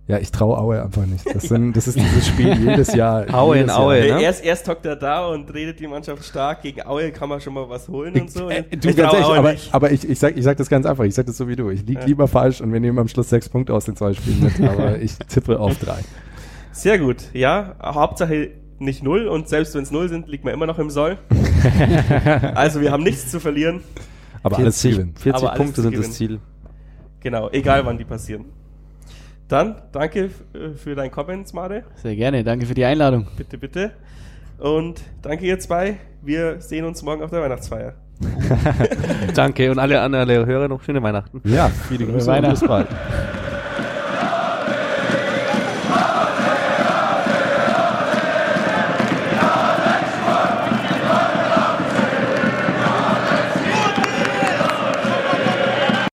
ja, ich traue Aue einfach nicht. Das, sind, das ist dieses Spiel [laughs] jedes Jahr. Aue in Aue. Ne? Erst, erst hockt er da und redet die Mannschaft stark. Gegen Aue kann man schon mal was holen und so. Äh, du, ganz ehrlich, aber, aber ich, ich, sag, ich sag das ganz einfach. Ich sag das so wie du. Ich lieg ja. lieber falsch und wir nehmen am Schluss sechs Punkte aus den zwei Spielen mit. Aber [laughs] ich tippe auf drei. Sehr gut. Ja, Hauptsache nicht null und selbst wenn es null sind, liegt man immer noch im Soll. [laughs] also wir haben nichts zu verlieren. Aber 40, alles gewinnen. 40 aber Punkte sind das Ziel. Genau, egal wann die passieren. Dann danke für dein Comments, Mare. Sehr gerne, danke für die Einladung. Bitte, bitte. Und danke ihr zwei. Wir sehen uns morgen auf der Weihnachtsfeier. [laughs] danke und alle, alle Hörer noch schöne Weihnachten. Ja, viele Grüße und bis bald. [laughs]